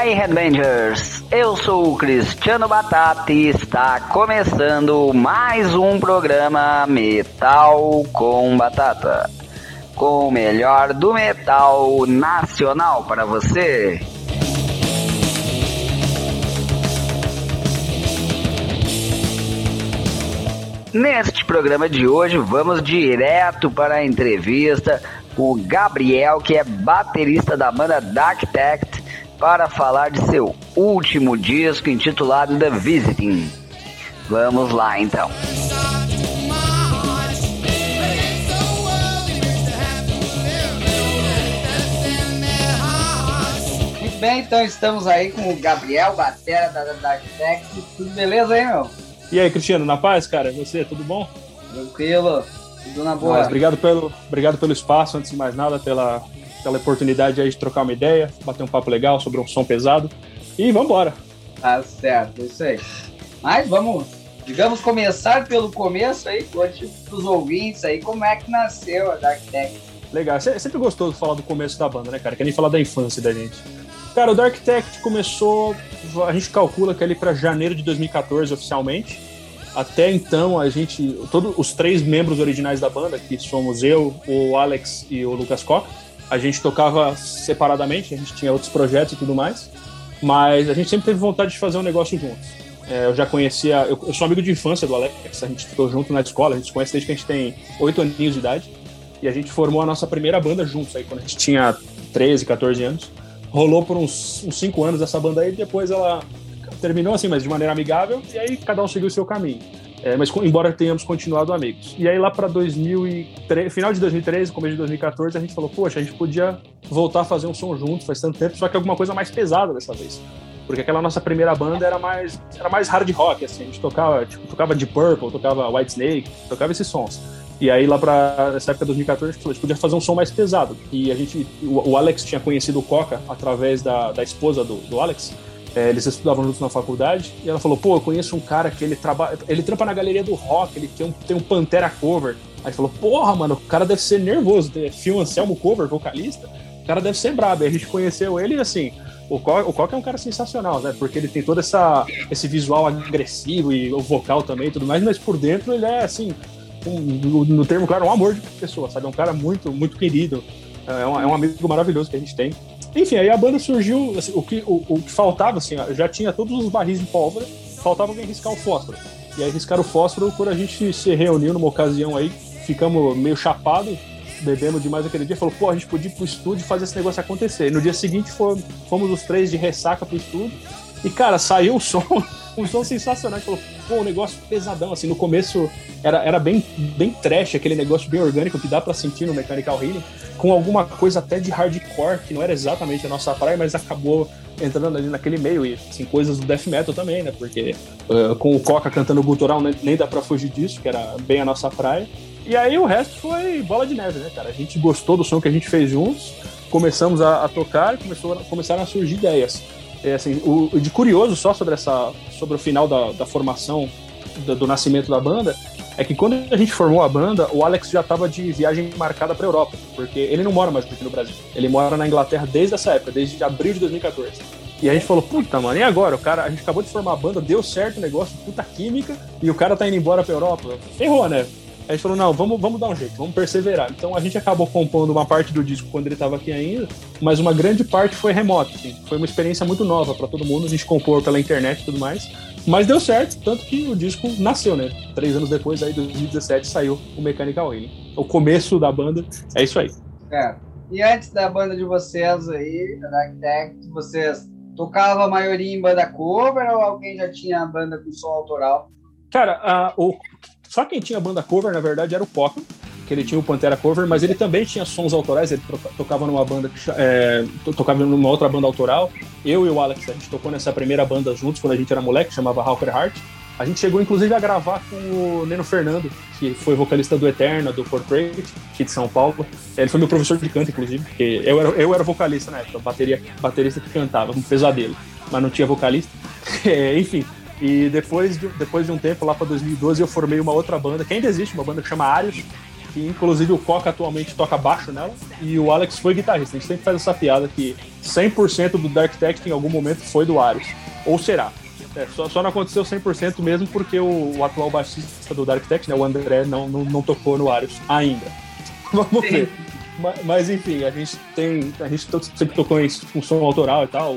Aí, Headbangers? Eu sou o Cristiano Batata e está começando mais um programa Metal com Batata. Com o melhor do metal nacional para você. Neste programa de hoje, vamos direto para a entrevista com o Gabriel, que é baterista da banda Dark Tact, para falar de seu último disco intitulado The Visiting. Vamos lá então. Muito bem, então estamos aí com o Gabriel, batera da Dark Tact. Tudo beleza aí, meu? E aí, Cristiano, na paz, cara? Você, tudo bom? Tranquilo, tudo na boa. Mas, obrigado, pelo, obrigado pelo espaço, antes de mais nada, pela, pela oportunidade aí de trocar uma ideia, bater um papo legal sobre um som pesado. E vamos embora. Tá certo, isso aí. Mas vamos, digamos, começar pelo começo aí, conte pros ouvintes aí como é que nasceu a Dark Tech. Legal, é sempre gostoso falar do começo da banda, né, cara? Que nem falar da infância da gente. Cara, o Dark Tech começou, a gente calcula que é ali para janeiro de 2014 oficialmente. Até então, a gente, todos os três membros originais da banda, que somos eu, o Alex e o Lucas Koch, a gente tocava separadamente, a gente tinha outros projetos e tudo mais, mas a gente sempre teve vontade de fazer um negócio juntos. É, eu já conhecia, eu, eu, sou amigo de infância do Alex, a gente ficou junto na escola, a gente se conhece desde que a gente tem oito aninhos de idade, e a gente formou a nossa primeira banda juntos, aí quando a gente tinha 13, 14 anos rolou por uns, uns cinco anos essa banda aí, depois ela terminou assim, mas de maneira amigável, e aí cada um seguiu o seu caminho. É, mas embora tenhamos continuado amigos. E aí lá para final de 2013, começo de 2014, a gente falou, poxa, a gente podia voltar a fazer um som junto, faz tanto tempo, só que alguma coisa mais pesada dessa vez. Porque aquela nossa primeira banda era mais, era mais hard rock, assim, a gente tocava, tipo, tocava Deep Purple, tocava White Snake, tocava esses sons. E aí, lá pra essa época de 2014, a gente falou, a gente podia fazer um som mais pesado. E a gente, o, o Alex tinha conhecido o Coca através da, da esposa do, do Alex. É, eles estudavam juntos na faculdade. E ela falou, pô, eu conheço um cara que ele trabalha, ele trampa na galeria do rock, ele tem um, tem um Pantera cover. Aí falou, porra, mano, o cara deve ser nervoso. Phil Anselmo cover, vocalista. O cara deve ser brabo. E a gente conheceu ele assim, o Coca, o é um cara sensacional, né? Porque ele tem todo essa, esse visual agressivo e o vocal também e tudo mais, mas por dentro ele é assim, um, no, no, termo claro, um amor de pessoa, sabe? É um cara muito, muito querido. É um, é um amigo maravilhoso que a gente tem. Enfim, aí a banda surgiu, assim, o, que, o, o, que faltava, assim, ó, já tinha todos os barris de pólvora, faltava alguém riscar o fósforo. E aí riscaram o fósforo quando a gente se reuniu numa ocasião aí, ficamos meio chapados, bebemos demais aquele dia, falou, pô, a gente podia ir pro estúdio fazer esse negócio acontecer. E no dia seguinte fomos, fomos os três de ressaca pro estúdio, e cara, saiu o som, um som sensacional, a gente falou, pô, um negócio pesadão, assim, no começo era, era bem, bem trash, aquele negócio bem orgânico que dá para sentir no Mechanical Healing, com alguma coisa até de hardcore, que não era exatamente a nossa praia, mas acabou entrando ali naquele meio, e assim, coisas do death metal também, né, porque uh, com o Coca cantando gutural nem, nem dá pra fugir disso, que era bem a nossa praia, e aí o resto foi bola de neve, né, cara, a gente gostou do som que a gente fez juntos, começamos a, a tocar começou, começaram a surgir ideias. É, assim, o, de curioso só sobre essa sobre o final da, da formação do, do, nascimento da banda é que quando a gente formou a banda o Alex já estava de viagem marcada para Europa porque ele não mora mais aqui no Brasil. Ele mora na Inglaterra desde essa época desde abril de 2014 e a gente falou puta mano e agora? O cara a gente acabou de formar a banda deu certo o negócio puta química e o cara tá indo embora para Europa. Ferrou né a gente falou, não, vamos, vamos dar um jeito, vamos perseverar. Então a gente acabou compondo uma parte do disco quando ele estava aqui ainda, mas uma grande parte foi remota. Assim. Foi uma experiência muito nova para todo mundo, a gente compôs pela internet e tudo mais. Mas deu certo, tanto que o disco nasceu, né? Três anos depois, aí, 2017, saiu o Mechanical Healing. O começo da banda é isso aí. É. E antes da banda de vocês aí, da Dark Tech, vocês tocavam a maioria em banda cover ou alguém já tinha banda com som autoral? Cara, uh, o só quem tinha banda cover, na verdade, era o Coca, que ele tinha o Pantera cover, mas ele também tinha sons autorais, ele tocava numa banda, é, tocava numa outra banda autoral. Eu e o Alex, a gente tocou nessa primeira banda juntos quando a gente era moleque, chamava Hawker Heart. A gente chegou, inclusive, a gravar com o Neno Fernando, que foi vocalista do Eterna, do Portrait, aqui de São Paulo. Ele foi meu professor de canto, inclusive, porque eu era, eu era vocalista na época, bateria, baterista que cantava, um pesadelo, mas não tinha vocalista. É, enfim, e depois de, depois de um tempo, lá para 2012, eu formei uma outra banda, que ainda existe, uma banda que chama Arius, que inclusive o Coca atualmente toca baixo nela, e o Alex foi guitarrista. A gente sempre faz essa piada que 100% do Dark Tech em algum momento foi do Arius. Ou será? É, só, só não aconteceu 100% mesmo porque o, o, atual baixista do Dark Tech, né, o André, não, não, não tocou no Arius ainda. Vamos ver. Mas, mas, enfim, a gente tem. A gente sempre tocou em função autoral e tal.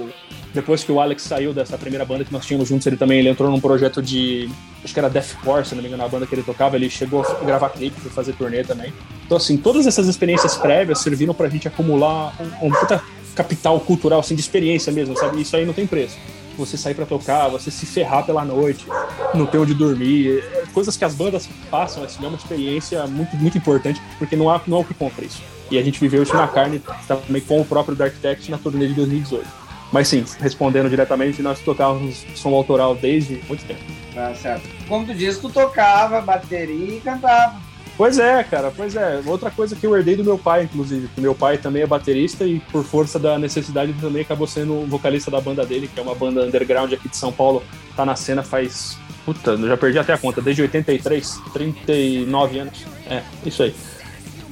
Depois que o Alex saiu dessa primeira banda que nós tínhamos juntos, ele também ele entrou num projeto de. Acho que era Deathcore, se não me engano, a banda que ele tocava. Ele chegou a gravar clipe, foi fazer turnê também. Então, assim, todas essas experiências prévias serviram pra gente acumular um, um puta capital cultural, assim, de experiência mesmo, sabe? Isso aí não tem preço você sair para tocar, você se ferrar pela noite, não ter onde dormir, coisas que as bandas passam, assim, é uma experiência muito, muito importante, porque não há, não há o que compra isso. E a gente viveu isso na carne também com o próprio Dark Tech na turnê de 2018. Mas sim, respondendo diretamente, nós tocávamos som autoral desde muito tempo. Ah, certo. Como tu disse, tu tocava bateria e cantava. Pois é, cara, pois é. Outra coisa que eu herdei do meu pai, inclusive, que meu pai também é baterista e por força da necessidade também acabou sendo vocalista da banda dele, que é uma banda underground aqui de São Paulo, tá na cena faz. Puta, eu já perdi até a conta, desde 83, 39 anos. É, isso aí.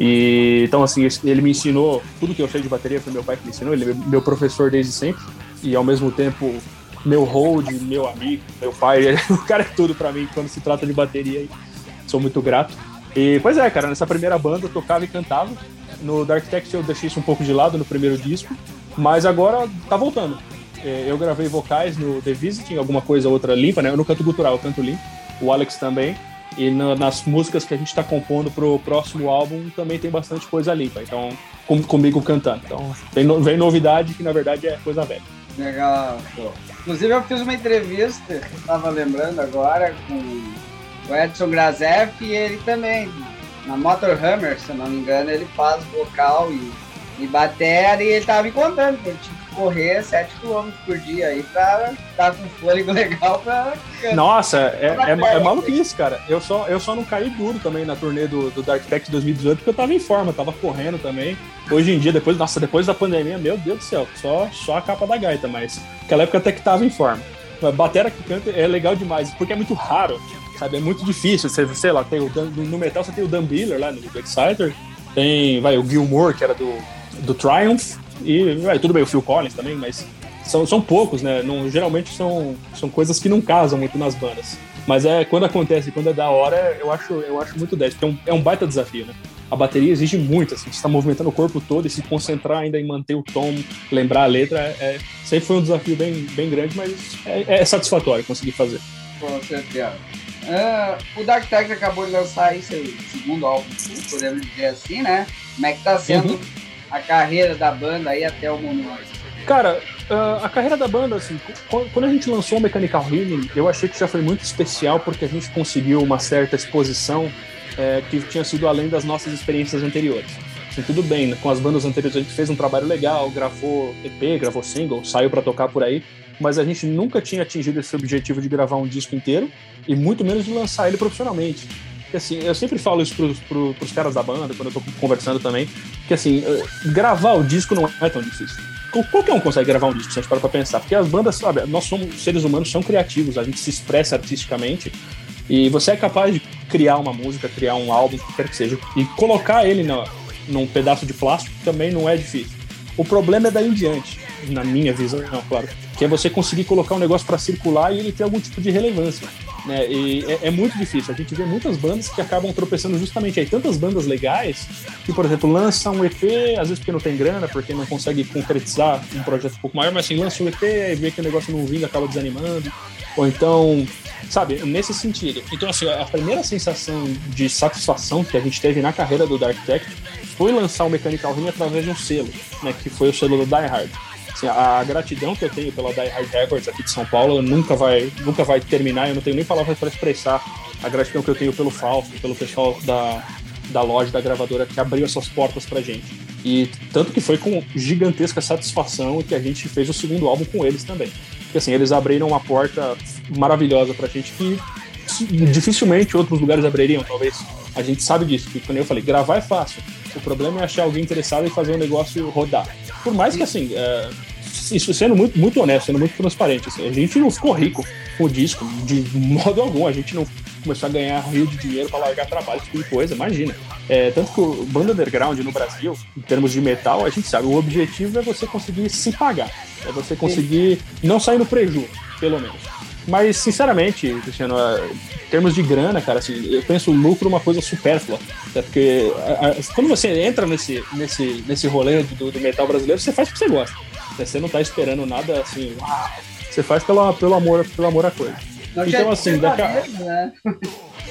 E então assim, ele me ensinou tudo que eu sei de bateria foi meu pai que me ensinou, ele é meu professor desde sempre e ao mesmo tempo meu hold, meu amigo, meu pai, o cara é tudo para mim quando se trata de bateria sou muito grato. E, pois é, cara, nessa primeira banda eu tocava e cantava. No Dark Text eu deixei isso um pouco de lado no primeiro disco, mas agora tá voltando. É, eu gravei vocais no The Visiting, alguma coisa outra limpa, né? Eu não canto gutural, eu canto limpo. O Alex também. E na, nas músicas que a gente está compondo pro próximo álbum também tem bastante coisa limpa. Então, com, comigo cantando. Então, vem, no, vem novidade que na verdade é coisa velha. Legal, pô. Inclusive eu fiz uma entrevista, estava lembrando agora, com o Edson Grazef e ele também, na Motor Hammer, se eu não me engano, ele faz vocal e, e bateria e ele tava me contando que ele tinha correr 7 km por dia aí pra tá com fôlego legal pra. Nossa, é, é, é, é maluquice, cara. Eu só, eu só não caí duro também na turnê do, do Dark Tech 2018 porque eu tava em forma, tava correndo também. Hoje em dia, depois, nossa, depois da pandemia, meu Deus do céu, só, só a capa da gaita, mas naquela época até que tava em forma. Batera que canta é legal demais, porque é muito raro sabe? É muito difícil. Você, sei lá, tem o, no metal você tem o Dan Biller lá no Exciter, tem vai, o Gilmore, que era do, do Triumph, e vai, tudo bem, o Phil Collins também, mas são, são poucos, né? Não, geralmente são, são coisas que não casam muito nas bandas. Mas é quando acontece, quando é da hora, eu acho, eu acho muito 10, porque é um, é um baita desafio, né? A bateria exige muito, assim, você está movimentando o corpo todo e se concentrar ainda em manter o tom, lembrar a letra, é, é sempre foi um desafio bem, bem grande, mas é, é satisfatório conseguir fazer. Com certeza. Uh, o Dark Tech acabou de lançar aí seu segundo álbum, podemos dizer assim, né? Como é que tá sendo uhum. A carreira da banda aí até o momento? Cara, uh, a carreira da banda, assim, quando a gente lançou o Mechanical Healing, eu achei que já foi muito especial porque a gente conseguiu uma certa exposição é, que tinha sido além das nossas experiências anteriores. Assim, tudo bem, né? com as bandas anteriores a gente fez um trabalho legal, gravou EP, gravou single, saiu para tocar por aí, mas a gente nunca tinha atingido esse objetivo de gravar um disco inteiro e muito menos de lançar ele profissionalmente. Assim, eu sempre falo isso pros, pros, pros caras da banda, quando eu tô conversando também, que assim, eh, gravar o disco não é tão difícil. Qualquer um consegue gravar um disco, se a gente para pra pensar, porque as bandas, sabe, nós somos seres humanos, são criativos, a gente se expressa artisticamente e você é capaz de criar uma música, criar um álbum, o que quer que seja, e colocar ele no, num pedaço de plástico também não é difícil. O problema é daí em diante, na minha visão, não, claro, que é você conseguir colocar um negócio para circular e ele ter algum tipo de relevância. Né? E é, é, muito difícil. A gente vê muitas bandas que acabam tropeçando justamente aí. Tantas bandas legais que, por exemplo, lançam um EP, às vezes porque não tem grana, porque não consegue concretizar um projeto um pouco maior, mas assim, lança um EP e vê que o negócio não vinga, acaba desanimando. Ou então, sabe, nesse sentido. Então, assim, a primeira sensação de satisfação que a gente teve na carreira do Dark Tech foi lançar o Mechanical Ring através de um selo, né, que foi o selo do Die Hard. Assim, a gratidão que eu tenho pela Die Hard Records aqui de São Paulo nunca vai, nunca vai terminar. Eu não tenho nem palavras para expressar a gratidão que eu tenho pelo Fausto, pelo pessoal da, da loja, da gravadora que abriu essas portas pra gente. E tanto que foi com gigantesca satisfação que a gente fez o segundo álbum com eles também. Porque assim, eles abriram uma porta maravilhosa pra gente que dificilmente outros lugares abririam, talvez. A gente sabe disso, porque como eu falei, gravar é fácil. O problema é achar alguém interessado em fazer o negócio rodar. Por mais que assim, é, isso sendo muito, muito honesto, sendo muito transparente, assim, a gente não ficou rico com o disco, de modo algum. A gente não começou a ganhar rio de dinheiro para largar trabalho, tipo de coisa, imagina. É, tanto que o banda underground no Brasil, em termos de metal, a gente sabe, o objetivo é você conseguir se pagar, é você conseguir não sair no prejuízo, pelo menos. Mas, sinceramente, Cristiano, é, em termos de grana, cara, assim, eu penso o lucro uma coisa supérflua. Né? Porque a, a, quando você entra nesse, nesse, nesse rolê do, do, metal brasileiro, você faz o que você gosta. Né? Você não tá esperando nada assim, uau, você faz pelo, pelo, amor, pelo amor à coisa. Não então, assim, daqui a... né?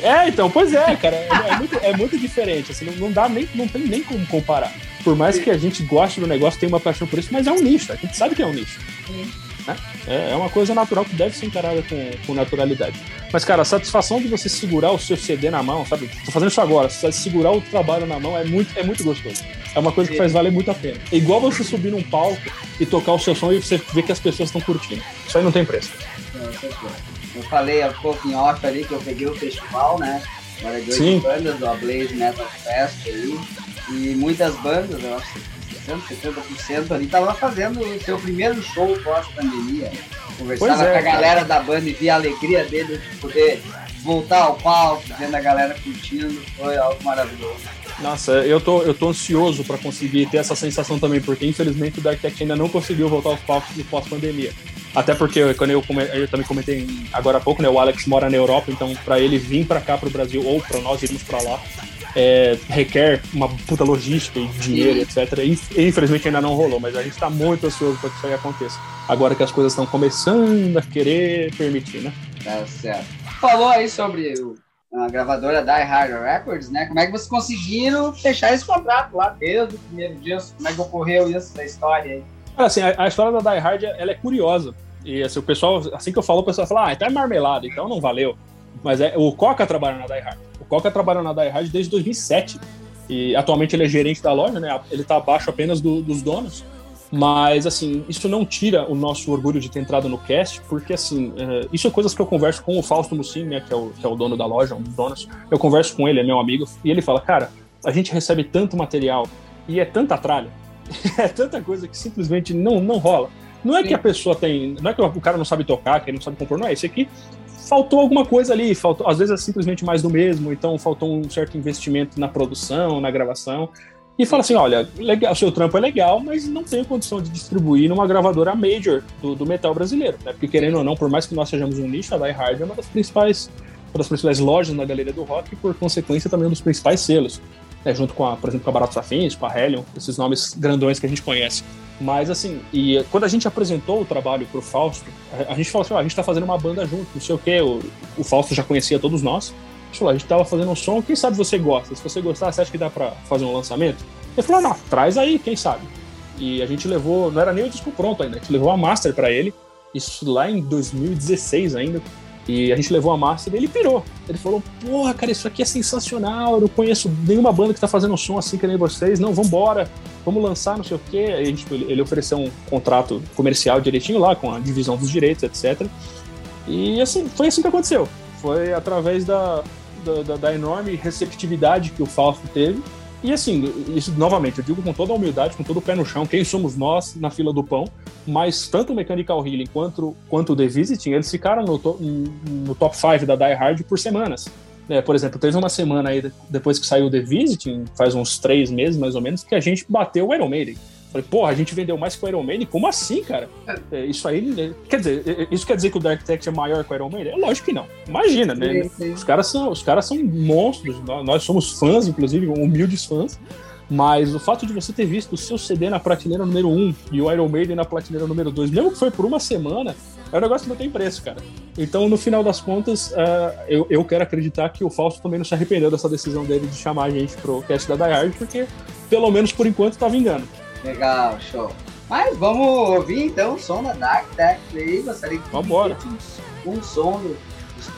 É, então, pois é, cara, é, é, muito, é muito diferente, assim, não, não, dá nem, não tem nem como comparar. Por mais que a gente goste do negócio, tenha uma paixão por isso, mas é um nicho, a gente sabe que é um nicho. Sim. Né? É, é uma coisa natural que deve ser encarada com, com naturalidade. Mas, cara, a satisfação de você segurar o seu CD na mão, sabe? Tô fazendo isso agora, segurar o trabalho na mão é muito, é muito gostoso. É uma coisa que faz valer muito a pena. É igual você subir num palco e tocar o seu som e você ver que as pessoas estão curtindo. Isso aí não tem preço. Eu falei há pouco em off ali que eu peguei o festival, né? Agora de oito bandas do Blaze Metal Fest aí. E muitas bandas, eu acho 60%, 70% ali, tava fazendo o seu primeiro show pós-pandemia. Conversava é, com a galera da banda e via a alegria deles de poder voltar ao palco, vendo a galera curtindo, foi algo maravilhoso. Nossa, eu tô, eu tô ansioso para conseguir ter essa sensação também, porque infelizmente o Dark Tech ainda não conseguiu voltar aos palcos no pós-pandemia. Até porque, quando eu, eu também comentei agora há pouco, né, o Alex mora na Europa, então para ele vir para cá, para o Brasil, ou para nós irmos para lá, é, requer uma puta logística e dinheiro, etc. E, infelizmente ainda não rolou, mas a gente está muito ansioso para que isso aí aconteça. Agora que as coisas estão começando a querer permitir, né? Tá certo. Falou aí sobre a gravadora Die Hard Records, né? Como é que vocês conseguiram fechar esse contrato lá desde o primeiro dia? Como é que ocorreu isso da história aí? Assim, a, a história da Die Hard ela é curiosa. E assim, o pessoal, assim que eu falo, o pessoal fala, ah, então é marmelada, então não valeu. Mas é, o Coca trabalha na Die Hard. Coca trabalha na Die Hard desde 2007. E atualmente ele é gerente da loja, né? Ele está abaixo apenas do, dos donos. Mas, assim, isso não tira o nosso orgulho de ter entrado no cast, porque, assim, é, isso é coisas que eu converso com o Fausto Mussim, né, que é o, que é o dono da loja, um dos donos. Eu converso com ele, é meu amigo, e ele fala, cara, a gente recebe tanto material e é tanta tralha, é tanta coisa que simplesmente não, não rola. Não é Sim. que a pessoa tem. Não é que o cara não sabe tocar, que ele não sabe compor, não é. Isso aqui faltou alguma coisa ali, faltou, às vezes é simplesmente mais do mesmo, então faltou um certo investimento na produção, na gravação. E fala assim: olha, legal, o seu trampo é legal, mas não tenho condição de distribuir numa gravadora major do, do metal brasileiro. Né? Porque, querendo ou não, por mais que nós sejamos um nicho, a Die Hard é uma das principais, uma das principais lojas na galeria do rock e, por consequência, também um dos principais selos. Né? Junto com, a, por exemplo, com a Baratos Afins, com a Hellion, esses nomes grandões que a gente conhece. Mas assim, e quando a gente apresentou o trabalho pro Fausto, a, gente falou assim: a gente tá fazendo uma banda junto, não sei o quê. O, o Fausto já conhecia todos nós. A gente falou: a gente tava fazendo um som, quem sabe você gosta? Se você gostar, você acha que dá pra fazer um lançamento? Ele falou: não, traz aí, quem sabe. E a gente levou, não era nem o disco pronto ainda, a gente levou a master para ele, isso lá em 2016 ainda. E a gente levou a master e ele pirou. Ele falou: Porra, cara, isso aqui é sensacional. Eu não conheço nenhuma banda que tá fazendo um som assim que nem vocês. Não, vambora vamos lançar não sei o quê. Aí, tipo, ele ofereceu um contrato comercial direitinho lá, com a divisão dos direitos, etc. E assim, foi assim que aconteceu. Foi através da, da, da enorme receptividade que o Fausto teve. E assim, isso novamente, eu digo com toda a humildade, com todo o pé no chão, quem somos nós na fila do pão, mas tanto o Mechanical Healing quanto, quanto o The Visiting, eles ficaram no, to, no top 5 da Die Hard por semanas. É, por exemplo, teve uma semana aí, depois que saiu The Visiting, faz uns três meses mais ou menos, que a gente bateu o Iron Maiden. Falei, porra, a gente vendeu mais que o Iron Maiden? Como assim, cara? É, isso aí. É, quer dizer, é, isso quer dizer que o Dark Tech é maior que o Iron Maiden? É lógico que não. Imagina, né? Sim, sim. Os, caras são, os caras são monstros. Nós somos fãs, inclusive, humildes fãs. Mas o fato de você ter visto o seu CD na prateleira número 1 e o Iron Maiden na prateleira número 2, mesmo que foi por uma semana, é um negócio que não tem preço, cara. Então, no final das contas, uh, eu, eu quero acreditar que o Fausto também não se arrependeu dessa decisão dele de chamar a gente pro cast da Die Hard, porque, pelo menos por enquanto, tá vingando. Legal, show. Mas vamos ouvir então o som da Dark Tech aí, gostaria que Vambora. um som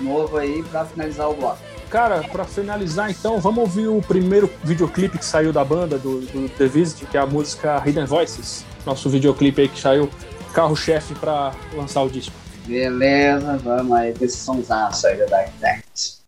novo aí para finalizar o bloco. Cara, para finalizar então, vamos ouvir o primeiro videoclipe que saiu da banda, do, do The Visit, que é a música Hidden Voices. Nosso videoclipe aí que saiu carro-chefe para lançar o disco. Beleza, vamos aí esse somzaço aí da Dark Tactics.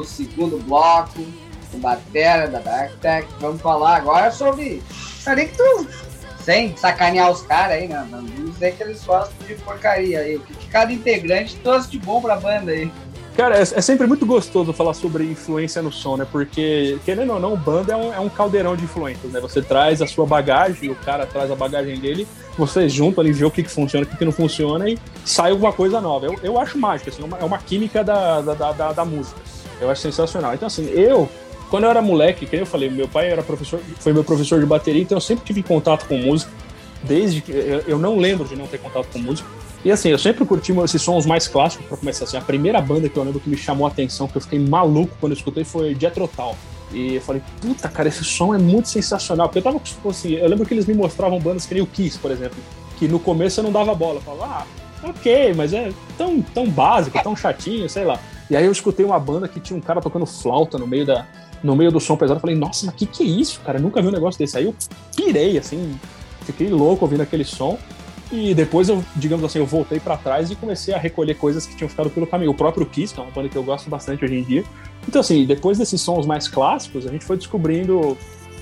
Pro segundo bloco, com Batera da Dark Tech. Vamos falar agora sobre. Sabia que tu. Sem sacanear os caras aí, né? Vamos dizer que eles gostam de porcaria aí. O que cada integrante trouxe de bom pra banda aí. Cara, é, é, sempre muito gostoso falar sobre influência no som, né? Porque, querendo ou não, banda é um, é um caldeirão de influências, né? Você traz a sua bagagem, o cara traz a bagagem dele, vocês juntam ali, vê o que, que funciona, o que, que não funciona e sai alguma coisa nova. Eu, eu acho mágico, assim, é uma química da, da, da, da música. Eu acho sensacional. Então, assim, eu, quando eu era moleque, que eu falei, meu pai era professor, foi meu professor de bateria, então eu sempre tive contato com música, desde que eu, eu não lembro de não ter contato com música. E assim, eu sempre curti esses sons mais clássicos, para começar assim. A primeira banda que eu lembro que me chamou a atenção, que eu fiquei maluco quando eu escutei, foi Jethro Tull. E eu falei, puta, cara, esse som é muito sensacional. Porque eu tava, assim, eu lembro que eles me mostravam bandas que nem o Kiss, por exemplo, que no começo eu não dava bola. Eu falava, ah, ok, mas é tão, tão básico, tão chatinho, sei lá. E aí eu escutei uma banda que tinha um cara tocando flauta no meio, da, no meio do som pesado. Eu falei, nossa, mas que que é isso, cara? Eu nunca vi um negócio desse. Aí eu pirei, assim, fiquei louco ouvindo aquele som. E depois eu, digamos assim, eu voltei para trás e comecei a recolher coisas que tinham ficado pelo caminho. O próprio Kiss, que é uma banda que eu gosto bastante hoje em dia. Então, assim, depois desses sons mais clássicos, a gente foi descobrindo.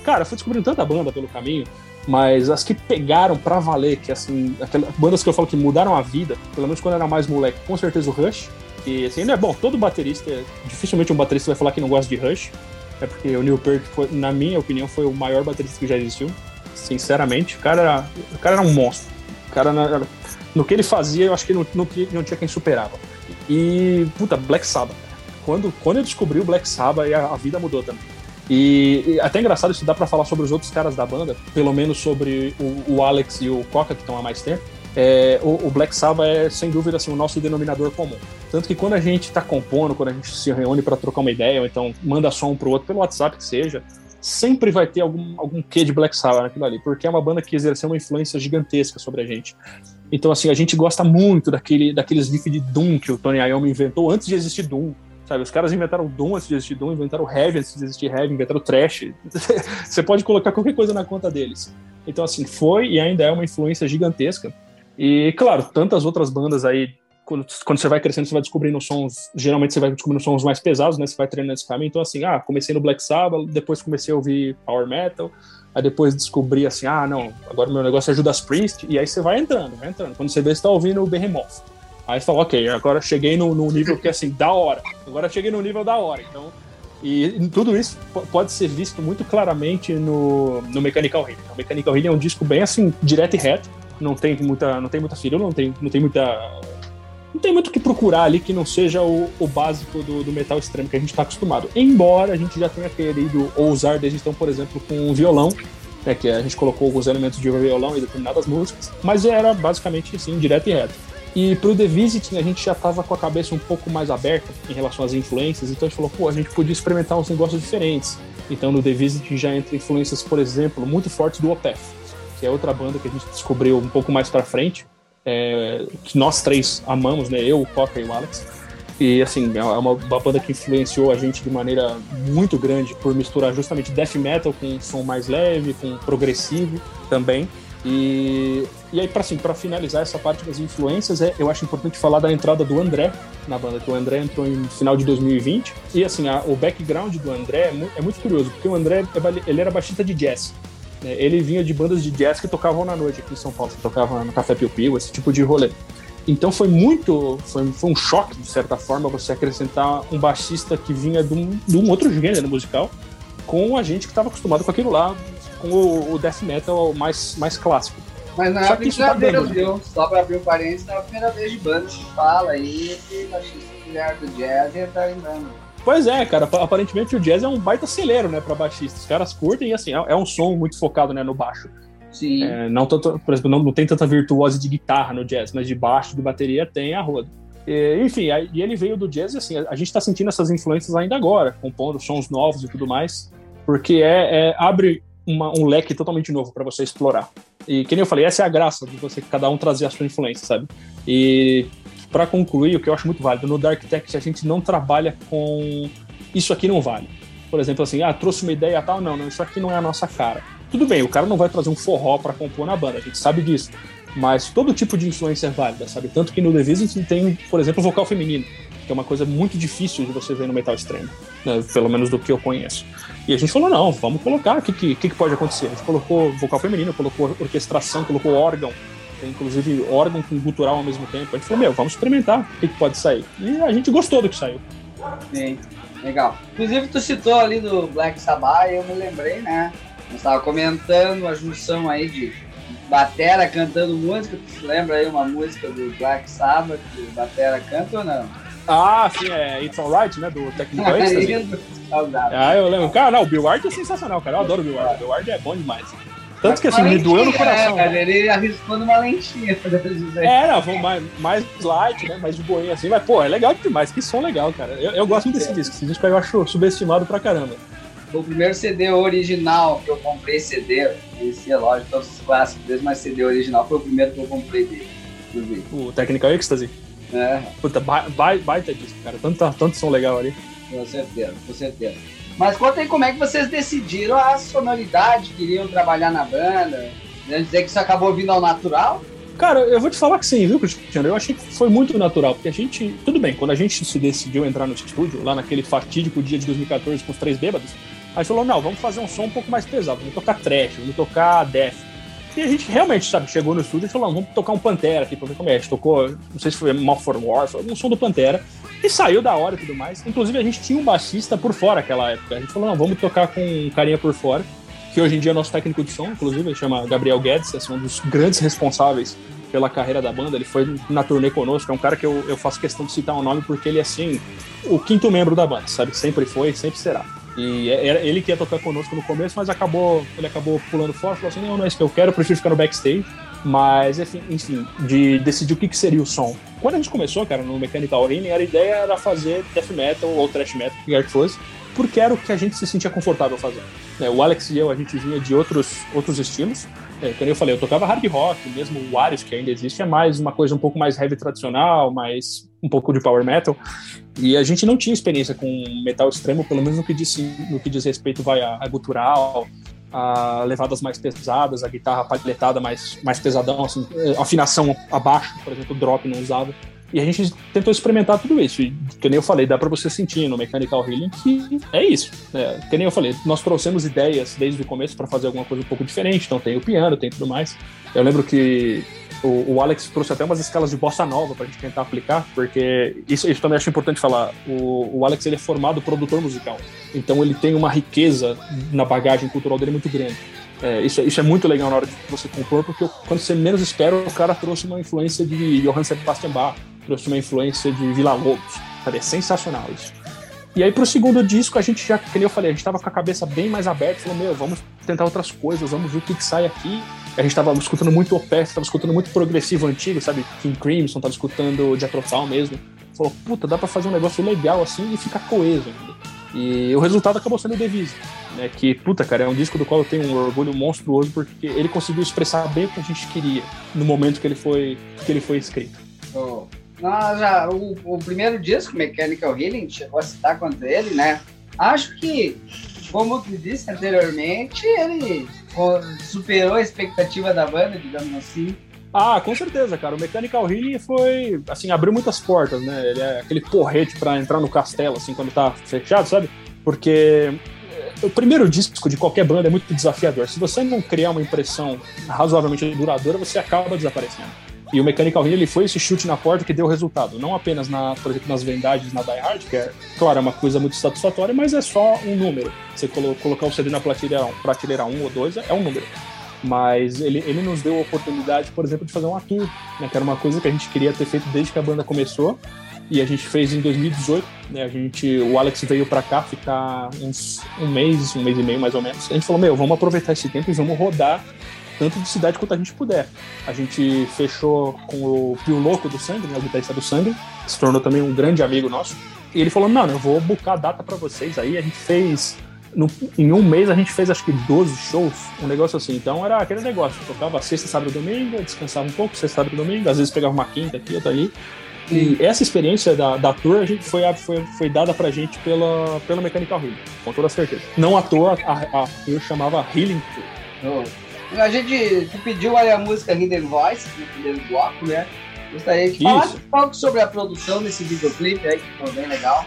Cara, foi descobrindo tanta banda pelo caminho, mas as que pegaram pra valer, que assim, aquelas bandas que eu falo que mudaram a vida, pelo menos quando eu era mais moleque, com certeza o Rush. E assim, não é bom, todo baterista, dificilmente um baterista vai falar que não gosta de Rush. É porque o Neil Peart, foi, na minha opinião, foi o maior baterista que já existiu. Sinceramente, o cara era, o cara era um monstro. O cara, no que ele fazia, eu acho que não, não, tinha, não tinha quem superava. E, puta, Black Sabbath. Quando, quando eu descobri o Black Sabbath, a, a vida mudou também. E, e, até engraçado isso dá para falar sobre os outros caras da banda, pelo menos sobre o, o Alex e o Coca, que estão há mais tempo. É, o, o, Black Sabbath é, sem dúvida, assim, o nosso denominador comum. Tanto que quando a gente está compondo, quando a gente se reúne para trocar uma ideia, ou então manda som um pro outro, pelo WhatsApp que seja, sempre vai ter algum, algum quê de Black Sabbath naquilo ali, porque é uma banda que exerceu uma influência gigantesca sobre a gente. Então, assim, a gente gosta muito daquele, daqueles riffs de Doom que o Tony Iommi inventou antes de existir Doom. Sabe, os caras inventaram Doom antes de existir Doom, inventaram Heavy antes de existir Heavy, inventaram Trash. Você pode colocar qualquer coisa na conta deles. Então, assim, foi e ainda é uma influência gigantesca. E, claro, tantas outras bandas aí quando, quando, você vai crescendo, você vai descobrindo sons. Geralmente você vai descobrindo sons mais pesados, né? Você vai treinando esse caminho. Então, assim, ah, comecei no Black Sabbath, depois comecei a ouvir Power Metal, aí depois descobri assim, ah, não, agora meu negócio é Judas Priest, e aí você vai entrando, vai entrando. Quando você vê, você tá ouvindo o Behemoth. Aí você fala, ok, agora cheguei no, no nível que assim, da hora. Agora cheguei no nível da hora. Então, e tudo isso pode ser visto muito claramente no, no Mechanical Healing. O Mechanical Healing é um disco bem assim, direto e reto. Não tem muita, não tem muita firula, não tem, não tem muita não tem muito o que procurar ali que não seja o, o básico do, do, metal extremo que a gente está acostumado. Embora a gente já tenha querido ousar desde então, por exemplo, com um violão, né, que a gente colocou alguns elementos de violão em determinadas músicas, mas era basicamente assim, direto e reto. E pro The Visiting a gente já tava com a cabeça um pouco mais aberta em relação às influências, então a gente falou, pô, a gente podia experimentar uns negócios diferentes. Então no The Visiting já entra influências, por exemplo, muito fortes do Opeth, que é outra banda que a gente descobriu um pouco mais para frente, é, que nós três amamos, né? Eu, o Coca e o Alex. E assim, é uma, uma, banda que influenciou a gente de maneira muito grande por misturar justamente death metal com um som mais leve, com progressivo também. E, e aí, para assim, finalizar essa parte das influências, é, eu acho importante falar da entrada do André na banda, que o André entrou em final de 2020. E assim, a, o background do André é muito, é muito curioso, porque o André ele era baixista de jazz. É, ele vinha de bandas de jazz que tocavam na noite aqui em São Paulo, que tocavam no Café Piu Piu, esse tipo de rolê. Então foi muito, foi, foi, um choque, de certa forma, você acrescentar um baixista que vinha de um, de um outro gênero musical com a gente que estava acostumado com aquilo lá, com o, o, death metal mais, mais clássico. Mas não é a primeira tá vez, viu? Só para abrir um parênteses, não é a primeira vez de banda que fala aí que baixista era do jazz e entrar em banda. Pois é, cara, aparentemente o jazz é um baita celeiro, né, pra baixistas. Os caras curtem e, assim, é, é um som muito focado, né, no baixo. Sim. É, não tanto, por exemplo, não, não, tem tanta virtuose de guitarra no jazz, mas de baixo, de bateria, tem a roda. E, enfim, e ele veio do jazz e, assim, a, a gente tá sentindo essas influências ainda agora, compondo sons novos e tudo mais, porque é, é abre uma, um leque totalmente novo para você explorar. E, que nem eu falei, essa é a graça de você, cada um trazer a sua influência, sabe? E para concluir, o que eu acho muito válido, no Dark Tech a gente não trabalha com isso aqui não vale. Por exemplo, assim, ah, trouxe uma ideia tal, não, não, isso aqui não é a nossa cara. Tudo bem, o cara não vai trazer um forró para compor na banda, a gente sabe disso. Mas todo tipo de influência é válida, sabe? Tanto que no The Visit tem, por exemplo, vocal feminino, que é uma coisa muito difícil de você ver no metal extremo, né? pelo menos do que eu conheço. E a gente falou, não, vamos colocar, o que, que, que pode acontecer? A gente colocou vocal feminino, colocou orquestração, colocou órgão, tem inclusive órgão com gutural ao mesmo tempo. A gente falou, meu, vamos experimentar o que, que pode sair. E a gente gostou do que saiu. Sim, legal. Inclusive, tu citou ali do Black Sabbath eu me lembrei, né? Nós estava comentando a junção aí de Batera cantando música. Tu se lembra aí uma música do Black Sabbath que o Batera canta ou não? Ah, sim, é It's Alright, né? Do Technical Ecstasy. ah, eu lembro. Cara, não, o Bill Ward é sensacional, cara. Eu adoro o Bill Ward. O Bill Ward é bom demais. Tanto que assim, me doeu no coração. É, cara, ele arriscou numa lentinha. É, não, foi mais, mais light, né? Mais de boinha assim, mas pô, é legal demais. Que som legal, cara. Eu, eu gosto muito desse disco. Esse disco eu acho subestimado pra caramba. O primeiro CD original que eu comprei CD, esse é lógico, todos os clássicos mas CD original foi o primeiro que eu comprei dele. O Technical Ecstasy? É. Puta, baita, baita disco, cara. Tanto, tanto som legal ali. Com certeza, com certeza. Mas conta aí como é que vocês decidiram a sonoridade, queriam trabalhar na banda. Quer dizer que isso acabou vindo ao natural? Cara, eu vou te falar que sim, viu, Cristiano? Eu achei que foi muito natural, porque a gente. Tudo bem, quando a gente se decidiu entrar no estúdio, lá naquele fatídico dia de 2014 com os três bêbados, a gente falou: não, vamos fazer um som um pouco mais pesado, vamos tocar trash, vamos tocar death. E a gente realmente, sabe, chegou no estúdio e falou: vamos tocar um Pantera aqui pra ver como é. A gente tocou, não sei se foi Mal for War, foi um som do Pantera. E saiu da hora e tudo mais. Inclusive, a gente tinha um baixista por fora naquela época. A gente falou, não, vamos tocar com um carinha por fora, que hoje em dia é nosso técnico de som, inclusive, ele chama Gabriel Guedes, é um dos grandes responsáveis pela carreira da banda. Ele foi na turnê conosco, é um cara que eu, eu faço questão de citar o um nome porque ele é, assim, o quinto membro da banda, sabe? Sempre foi, sempre será. E é, era ele que ia tocar conosco no começo, mas acabou, ele acabou pulando fora, falou assim, não, não é isso que eu quero, eu prefiro ficar no backstage. Mas, enfim, enfim, de decidir o que, que seria o som. Quando a gente começou, cara, no Mechanical Healing, a ideia era fazer death metal ou thrash metal, o que quer que fosse, porque era o que a gente se sentia confortável fazendo. É, o Alex e eu, a gente vinha de outros, outros estilos. É, como eu falei, eu tocava hard rock, mesmo o Arius, que ainda existe, é mais uma coisa um pouco mais heavy tradicional, mais um pouco de power metal. E a gente não tinha experiência com metal extremo, pelo menos no que diz, no que diz respeito vai a, gutural, a levadas mais pesadas, a guitarra palhetada mais, mais pesadão, assim, afinação abaixo, por exemplo, drop não usava. E a gente tentou experimentar tudo isso. E, que nem eu falei, dá para você sentir no Mechanical Healing que é isso. É, que nem eu falei, nós trouxemos ideias desde o começo para fazer alguma coisa um pouco diferente. Então tem o piano, tem tudo mais. Eu lembro que o, o, Alex trouxe até umas escalas de bossa nova pra gente tentar aplicar, porque isso, isso também acho importante falar. O, o Alex ele é formado produtor musical, então ele tem uma riqueza na bagagem cultural dele muito grande. É, isso, isso é muito legal na hora de você compor, porque quando você menos espera, o cara trouxe uma influência de Johann Sebastian Bach, trouxe uma influência de Vila Lobos? É sensacional isso. E aí pro segundo disco a gente já, que eu falei, a gente tava com a cabeça bem mais aberta, falou, meu, vamos tentar outras coisas, vamos ver o que, que sai aqui. A gente tava escutando muito Opeth, tava escutando muito progressivo antigo, sabe? King Crimson, tava escutando Jethro mesmo. Falou, puta, dá pra fazer um negócio legal assim e ficar coeso ainda. E o resultado acabou sendo o Devise, né? Que, puta, cara, é um disco do qual eu tenho um orgulho monstruoso porque ele conseguiu expressar bem o que a gente queria no momento que ele foi, que ele foi escrito. Oh. Nós já, o, o primeiro disco, Mechanical Healing, chegou a citar quanto ele, né? Acho que, como tu disse anteriormente, ele superou a expectativa da banda, digamos assim. Ah, com certeza, cara. O Mechanical Healing foi, assim, abriu muitas portas, né? Ele é aquele porrete para entrar no castelo, assim, quando tá fechado, sabe? Porque eh, o primeiro disco de qualquer banda é muito desafiador. Se você não criar uma impressão razoavelmente duradoura, você acaba desaparecendo. E o Mechanical Healing ele foi esse chute na porta que deu resultado. Não apenas, na, por exemplo, nas vendagens na Die Hard, que é, claro, é uma coisa muito satisfatória, mas é só um número. Você colo colocar o CD na prateleira, prateleira 1 ou 2 é um número. Mas ele, ele nos deu a oportunidade, por exemplo, de fazer um tour, né, que era uma coisa que a gente queria ter feito desde que a banda começou. E a gente fez em 2018, né? A gente, o Alex veio para cá ficar uns um mês, um mês e meio mais ou menos. A gente falou: "Meu, vamos aproveitar esse tempo e vamos rodar tanto de cidade quanto a gente puder. A gente fechou com o Pio Louco do Sangue, né, o guitarrista do Sangue, que se tornou também um grande amigo nosso. E ele falou: Não, eu vou buscar a data para vocês. Aí a gente fez. No, em um mês a gente fez acho que 12 shows, um negócio assim. Então era aquele negócio: tocava sexta, sábado e domingo, descansava um pouco, sexta, sábado e domingo, às vezes pegava uma quinta aqui, outra ali. E essa experiência da, da tour a gente foi, foi, foi dada pra gente pela, pela Mechanical Healing, com toda certeza. Não à toa a, a tour chamava Healing Tour. Oh. A gente pediu aí a música Hidden Voice no primeiro bloco, né? Gostaria de falar um pouco sobre a produção desse videoclipe aí, que foi bem legal.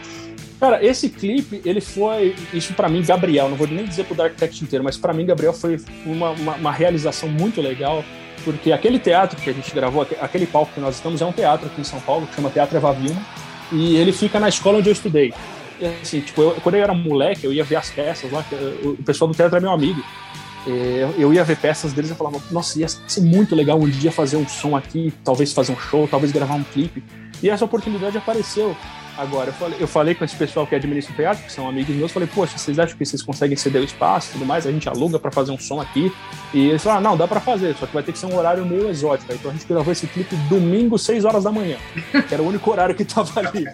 Cara, esse clipe, ele foi, isso para mim, Gabriel, não vou nem dizer pro Dark Tech inteiro, mas para mim, Gabriel, foi uma, uma, uma, realização muito legal, porque aquele teatro que a gente gravou, aquele palco que nós estamos, é um teatro aqui em São Paulo, que chama Teatro Eva Vilma, e ele fica na escola onde eu estudei. E, assim, tipo, eu, quando eu era moleque, eu ia ver as peças lá, o pessoal do teatro é meu amigo. Eu ia ver peças deles e falava, nossa, ia ser muito legal um dia fazer um som aqui, talvez fazer um show, talvez gravar um clipe. E essa oportunidade apareceu agora. Eu falei, eu falei com esse pessoal que administra o teatro, que são amigos meus, falei, poxa, vocês acham que vocês conseguem ceder o espaço e tudo mais? A gente aluga para fazer um som aqui. E eles falaram, não, dá para fazer, só que vai ter que ser um horário meio exótico. Então a gente gravou esse clipe domingo, 6 horas da manhã, que era o único horário que tava ali.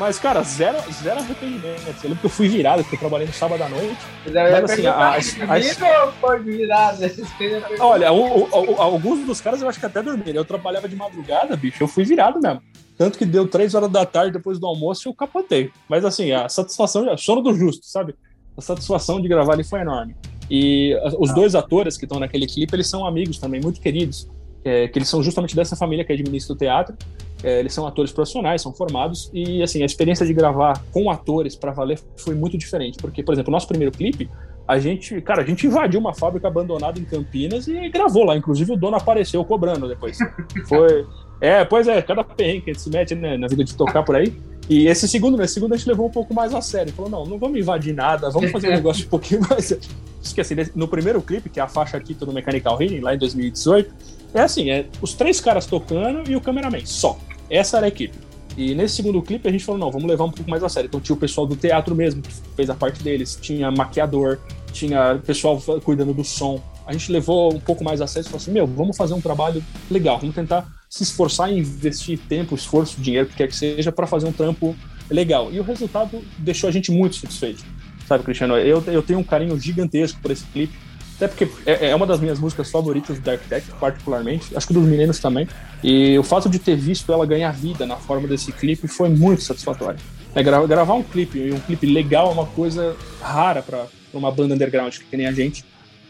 Mas, cara, zero, zero arrependimento. Eu lembro que eu fui virado, porque eu trabalhei no sábado à noite. Mas, assim, a, a, foi virado? Olha, o, o, alguns dos caras eu acho que até dormiram. Eu trabalhava de madrugada, bicho, eu fui virado mesmo. Tanto que deu três horas da tarde depois do almoço e eu capotei. Mas assim, a satisfação, sono do justo, sabe? A satisfação de gravar ali foi enorme. E os dois atores que estão naquele clipe, eles são amigos também, muito queridos. É, que eles são justamente dessa família que administra o teatro. É, eles são atores profissionais, são formados e assim a experiência de gravar com atores para valer foi muito diferente, porque por exemplo, o nosso primeiro clipe, a gente, cara, a gente invadiu uma fábrica abandonada em Campinas e gravou lá, inclusive o dono apareceu cobrando depois. Foi é, pois é, cada perrengue que a gente se mete né, na vida de tocar por aí. E esse segundo, nesse segundo a gente levou um pouco mais a sério. Falou, não, não vamos invadir nada, vamos fazer um negócio um pouquinho mais. Esqueci, no primeiro clipe, que é a faixa aqui do Mechanical Healing, lá em 2018, é assim, é os três caras tocando e o cameraman, só. Essa era a equipe. E nesse segundo clipe a gente falou, não, vamos levar um pouco mais a sério. Então tinha o pessoal do teatro mesmo, que fez a parte deles, tinha maquiador, tinha pessoal cuidando do som. A gente levou um pouco mais a sério e falou assim, meu, vamos fazer um trabalho legal, vamos tentar se esforçar em investir tempo, esforço, dinheiro, o que quer que seja, para fazer um trampo legal. E o resultado deixou a gente muito satisfeito. Sabe, Cristiano? Eu, eu tenho um carinho gigantesco por esse clipe até porque é, é uma das minhas músicas favoritas do Dark Tech, particularmente. Acho que dos meninos também. E o fato de ter visto ela ganhar vida na forma desse clipe foi muito satisfatório. É, gra gravar um clipe e um clipe legal é uma coisa rara para uma banda underground que nem a gente.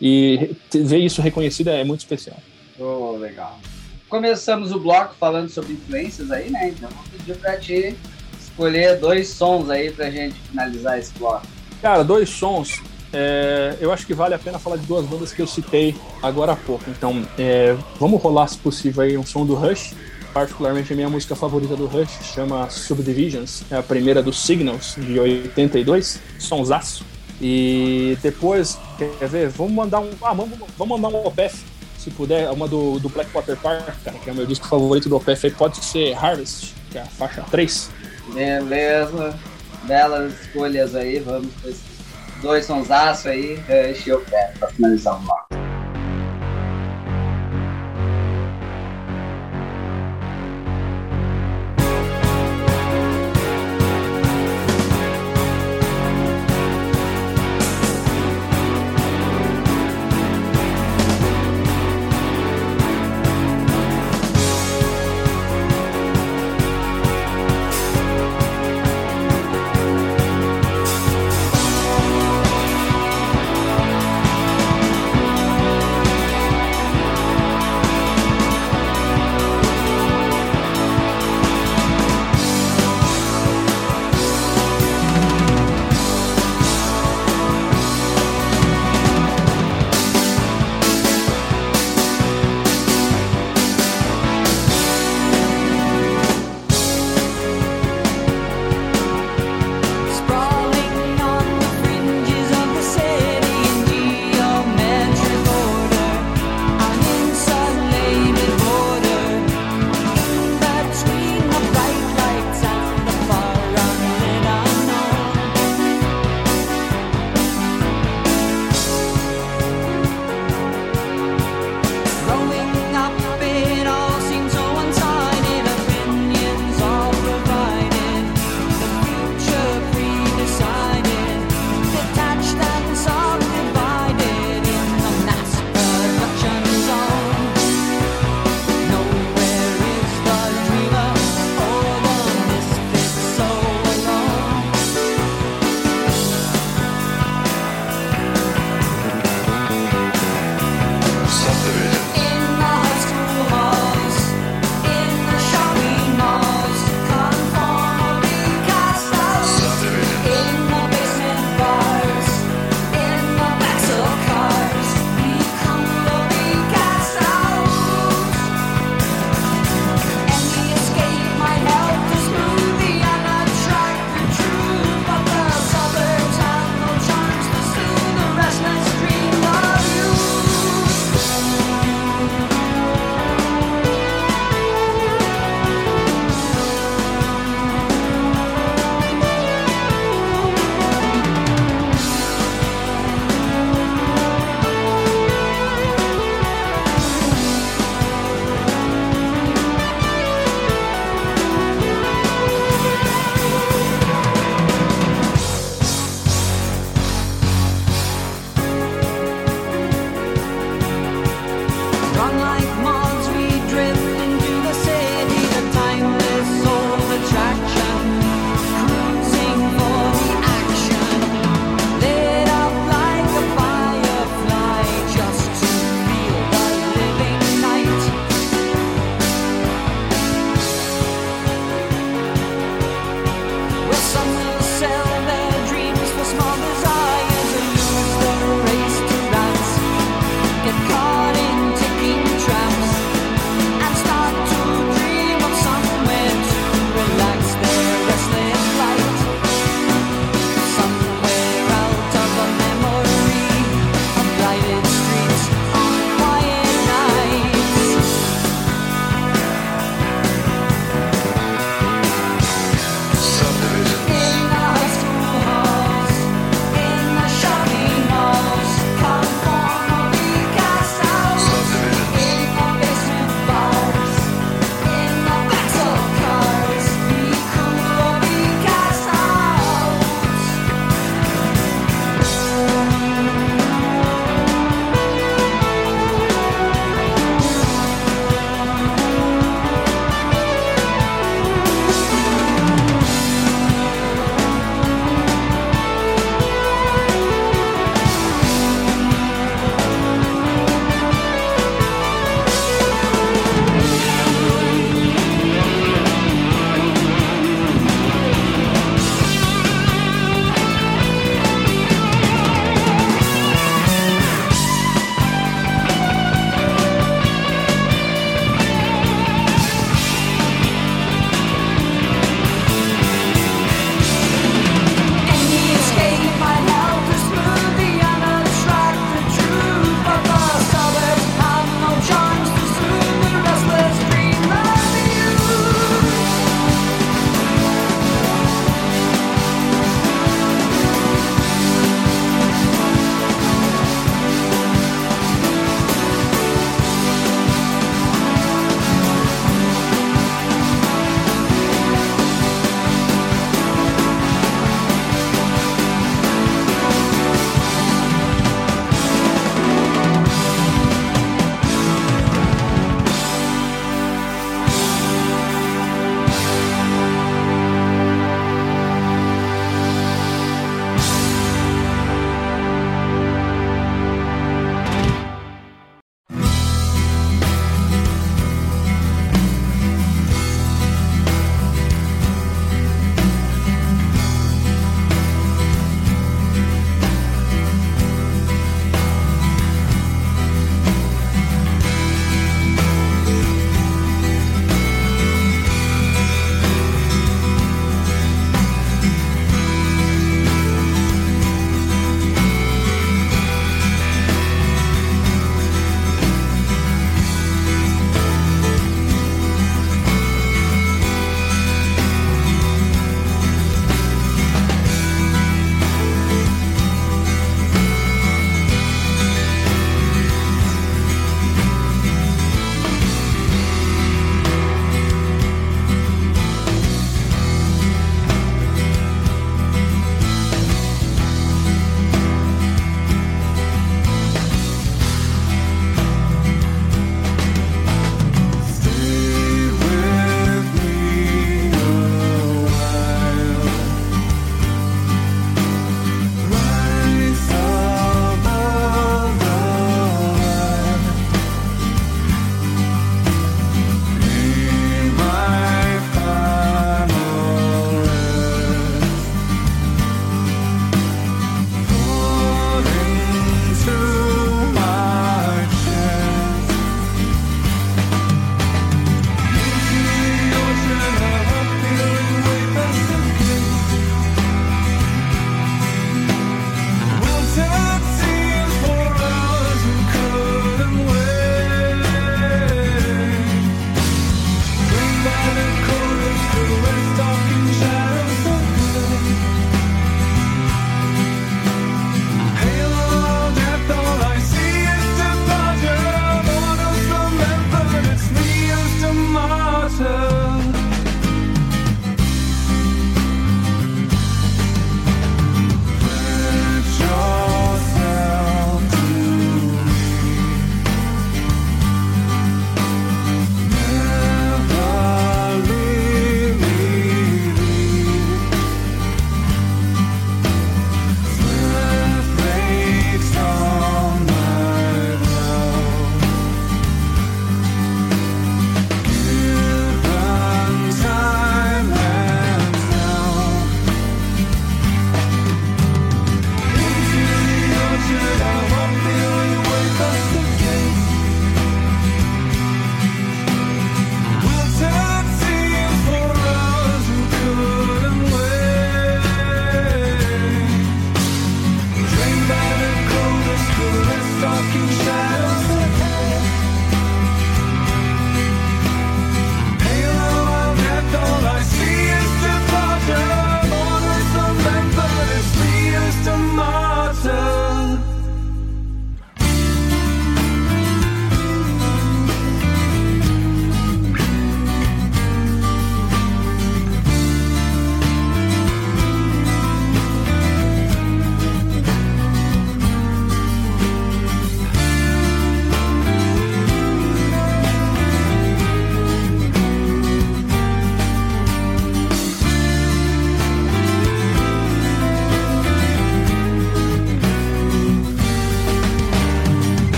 E ver isso reconhecido é muito especial. Oh, legal. Começamos o bloco falando sobre influências aí, né? Então vou pedir pra ti escolher dois sons aí pra gente finalizar esse bloco. Cara, dois sons é, eu acho que vale a pena falar de duas bandas que eu citei agora há pouco. Então, é, vamos rolar, se possível, aí um som do Rush. Particularmente a minha música favorita do Rush chama Subdivisions, é a primeira dos Signals, de 82, sonsaço. E depois, quer ver, vamos mandar um. Ah, vamos, vamos mandar um OPF, se puder, uma do, do Blackwater Park, cara, que é o meu disco favorito do OPF, pode ser Harvest, que é a faixa 3. Beleza, belas escolhas aí, vamos para esse dois sonsaço aí, Rush e eu quero pra finalizar o bloco.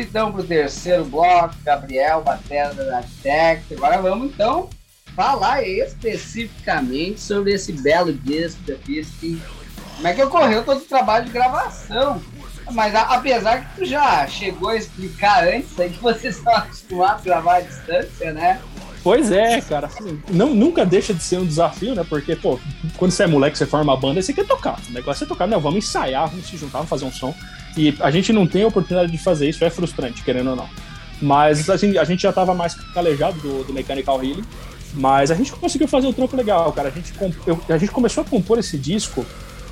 Então para o terceiro bloco, Gabriel, batera da Tech. Agora vamos então falar especificamente sobre esse belo disco da Piskin. Como é que ocorreu todo o trabalho de gravação? Mas a, apesar que tu já chegou a explicar antes aí que vocês estão acostumados a gravar à distância, né? Pois é, cara. Não, nunca deixa de ser um desafio, né? Porque, pô, quando você é moleque, você forma uma banda, você quer tocar. O negócio é tocar, não, vamos ensaiar, vamos se juntar, vamos fazer um som. E a gente não tem oportunidade de fazer isso, é frustrante, querendo ou não. Mas assim, a gente já estava mais calejado do, do Mechanical Healing, mas a gente conseguiu fazer um trampo legal, cara. A gente, eu, a gente começou a compor esse disco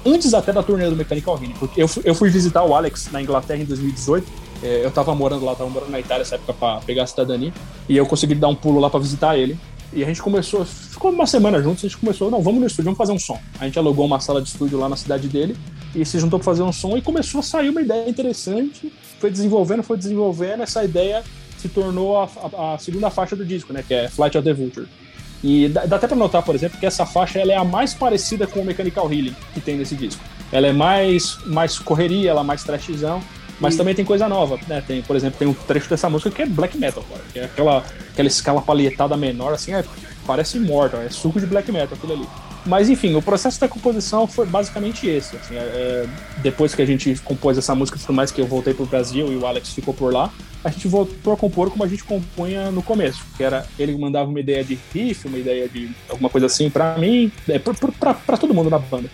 antes até da turnê do Mechanical Healing, porque eu, eu fui visitar o Alex na Inglaterra em 2018. É, eu tava morando lá, tava morando na Itália nessa época para pegar a cidadania, e eu consegui dar um pulo lá para visitar ele. E a gente começou, ficou uma semana juntos, a gente começou, não, vamos no estúdio, vamos fazer um som. A gente alugou uma sala de estúdio lá na cidade dele e se juntou para fazer um som e começou a sair uma ideia interessante. Foi desenvolvendo, foi desenvolvendo, essa ideia se tornou a, a, a segunda faixa do disco, né, que é Flight of the Vulture. E dá, dá até para notar, por exemplo, que essa faixa ela é a mais parecida com o Mechanical Healing que tem nesse disco. Ela é mais, mais correria, ela é mais trashzão, mas também tem coisa nova, né? Tem, por exemplo, tem um trecho dessa música que é black metal, cara, que é aquela, aquela escala palhetada menor, assim, é, parece mortal, é suco de black metal aquilo ali. Mas enfim, o processo da composição foi basicamente esse. Assim, é, é, depois que a gente compôs essa música tudo mais, que eu voltei pro Brasil e o Alex ficou por lá, a gente voltou a compor como a gente compunha no começo, que era ele mandava uma ideia de riff, uma ideia de alguma coisa assim para mim, é, para todo mundo na banda.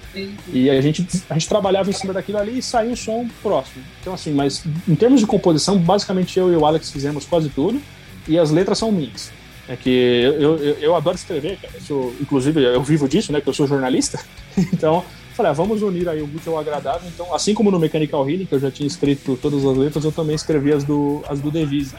E a gente, a gente trabalhava em cima daquilo ali e saiu um som próximo. Então assim, mas em termos de composição, basicamente eu e o Alex fizemos quase tudo e as letras são minhas. É que eu, eu, eu adoro escrever, cara. Eu inclusive, eu vivo disso, né? Que eu sou jornalista. Então, falei, ah, vamos unir aí o útil ao agradável. Então, assim como no Mechanical Healing, que eu já tinha escrito todas as letras, eu também escrevi as do, as do Devise.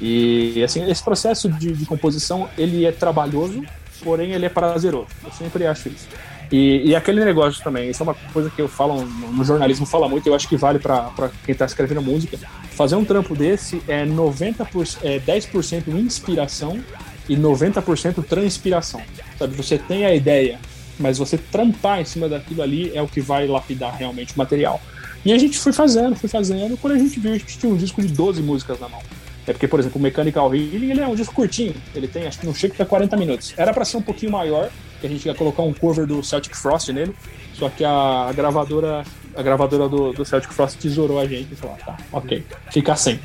E, assim, esse processo de, de composição, ele é trabalhoso, porém ele é prazeroso. Eu sempre acho isso. E, e, aquele negócio também, isso é uma coisa que eu falo no, jornalismo, fala muito, eu acho que vale para quem está escrevendo música. Fazer um trampo desse é 90%, é 10% inspiração e 90% transpiração. Sabe, você tem a ideia, mas você trampar em cima daquilo ali é o que vai lapidar realmente o material. E a gente foi fazendo, foi fazendo, quando a gente viu, a gente tinha um disco de 12 músicas na mão. É porque, por exemplo, o Mechanical Healing ele é um disco curtinho, ele tem, acho que não chega a 40 minutos. Era para ser um pouquinho maior, que a gente ia colocar um cover do Celtic Frost nele, só que a, gravadora a gravadora do, do Celtic Frost tesourou a gente e falou: ah, tá, ok, fica sem.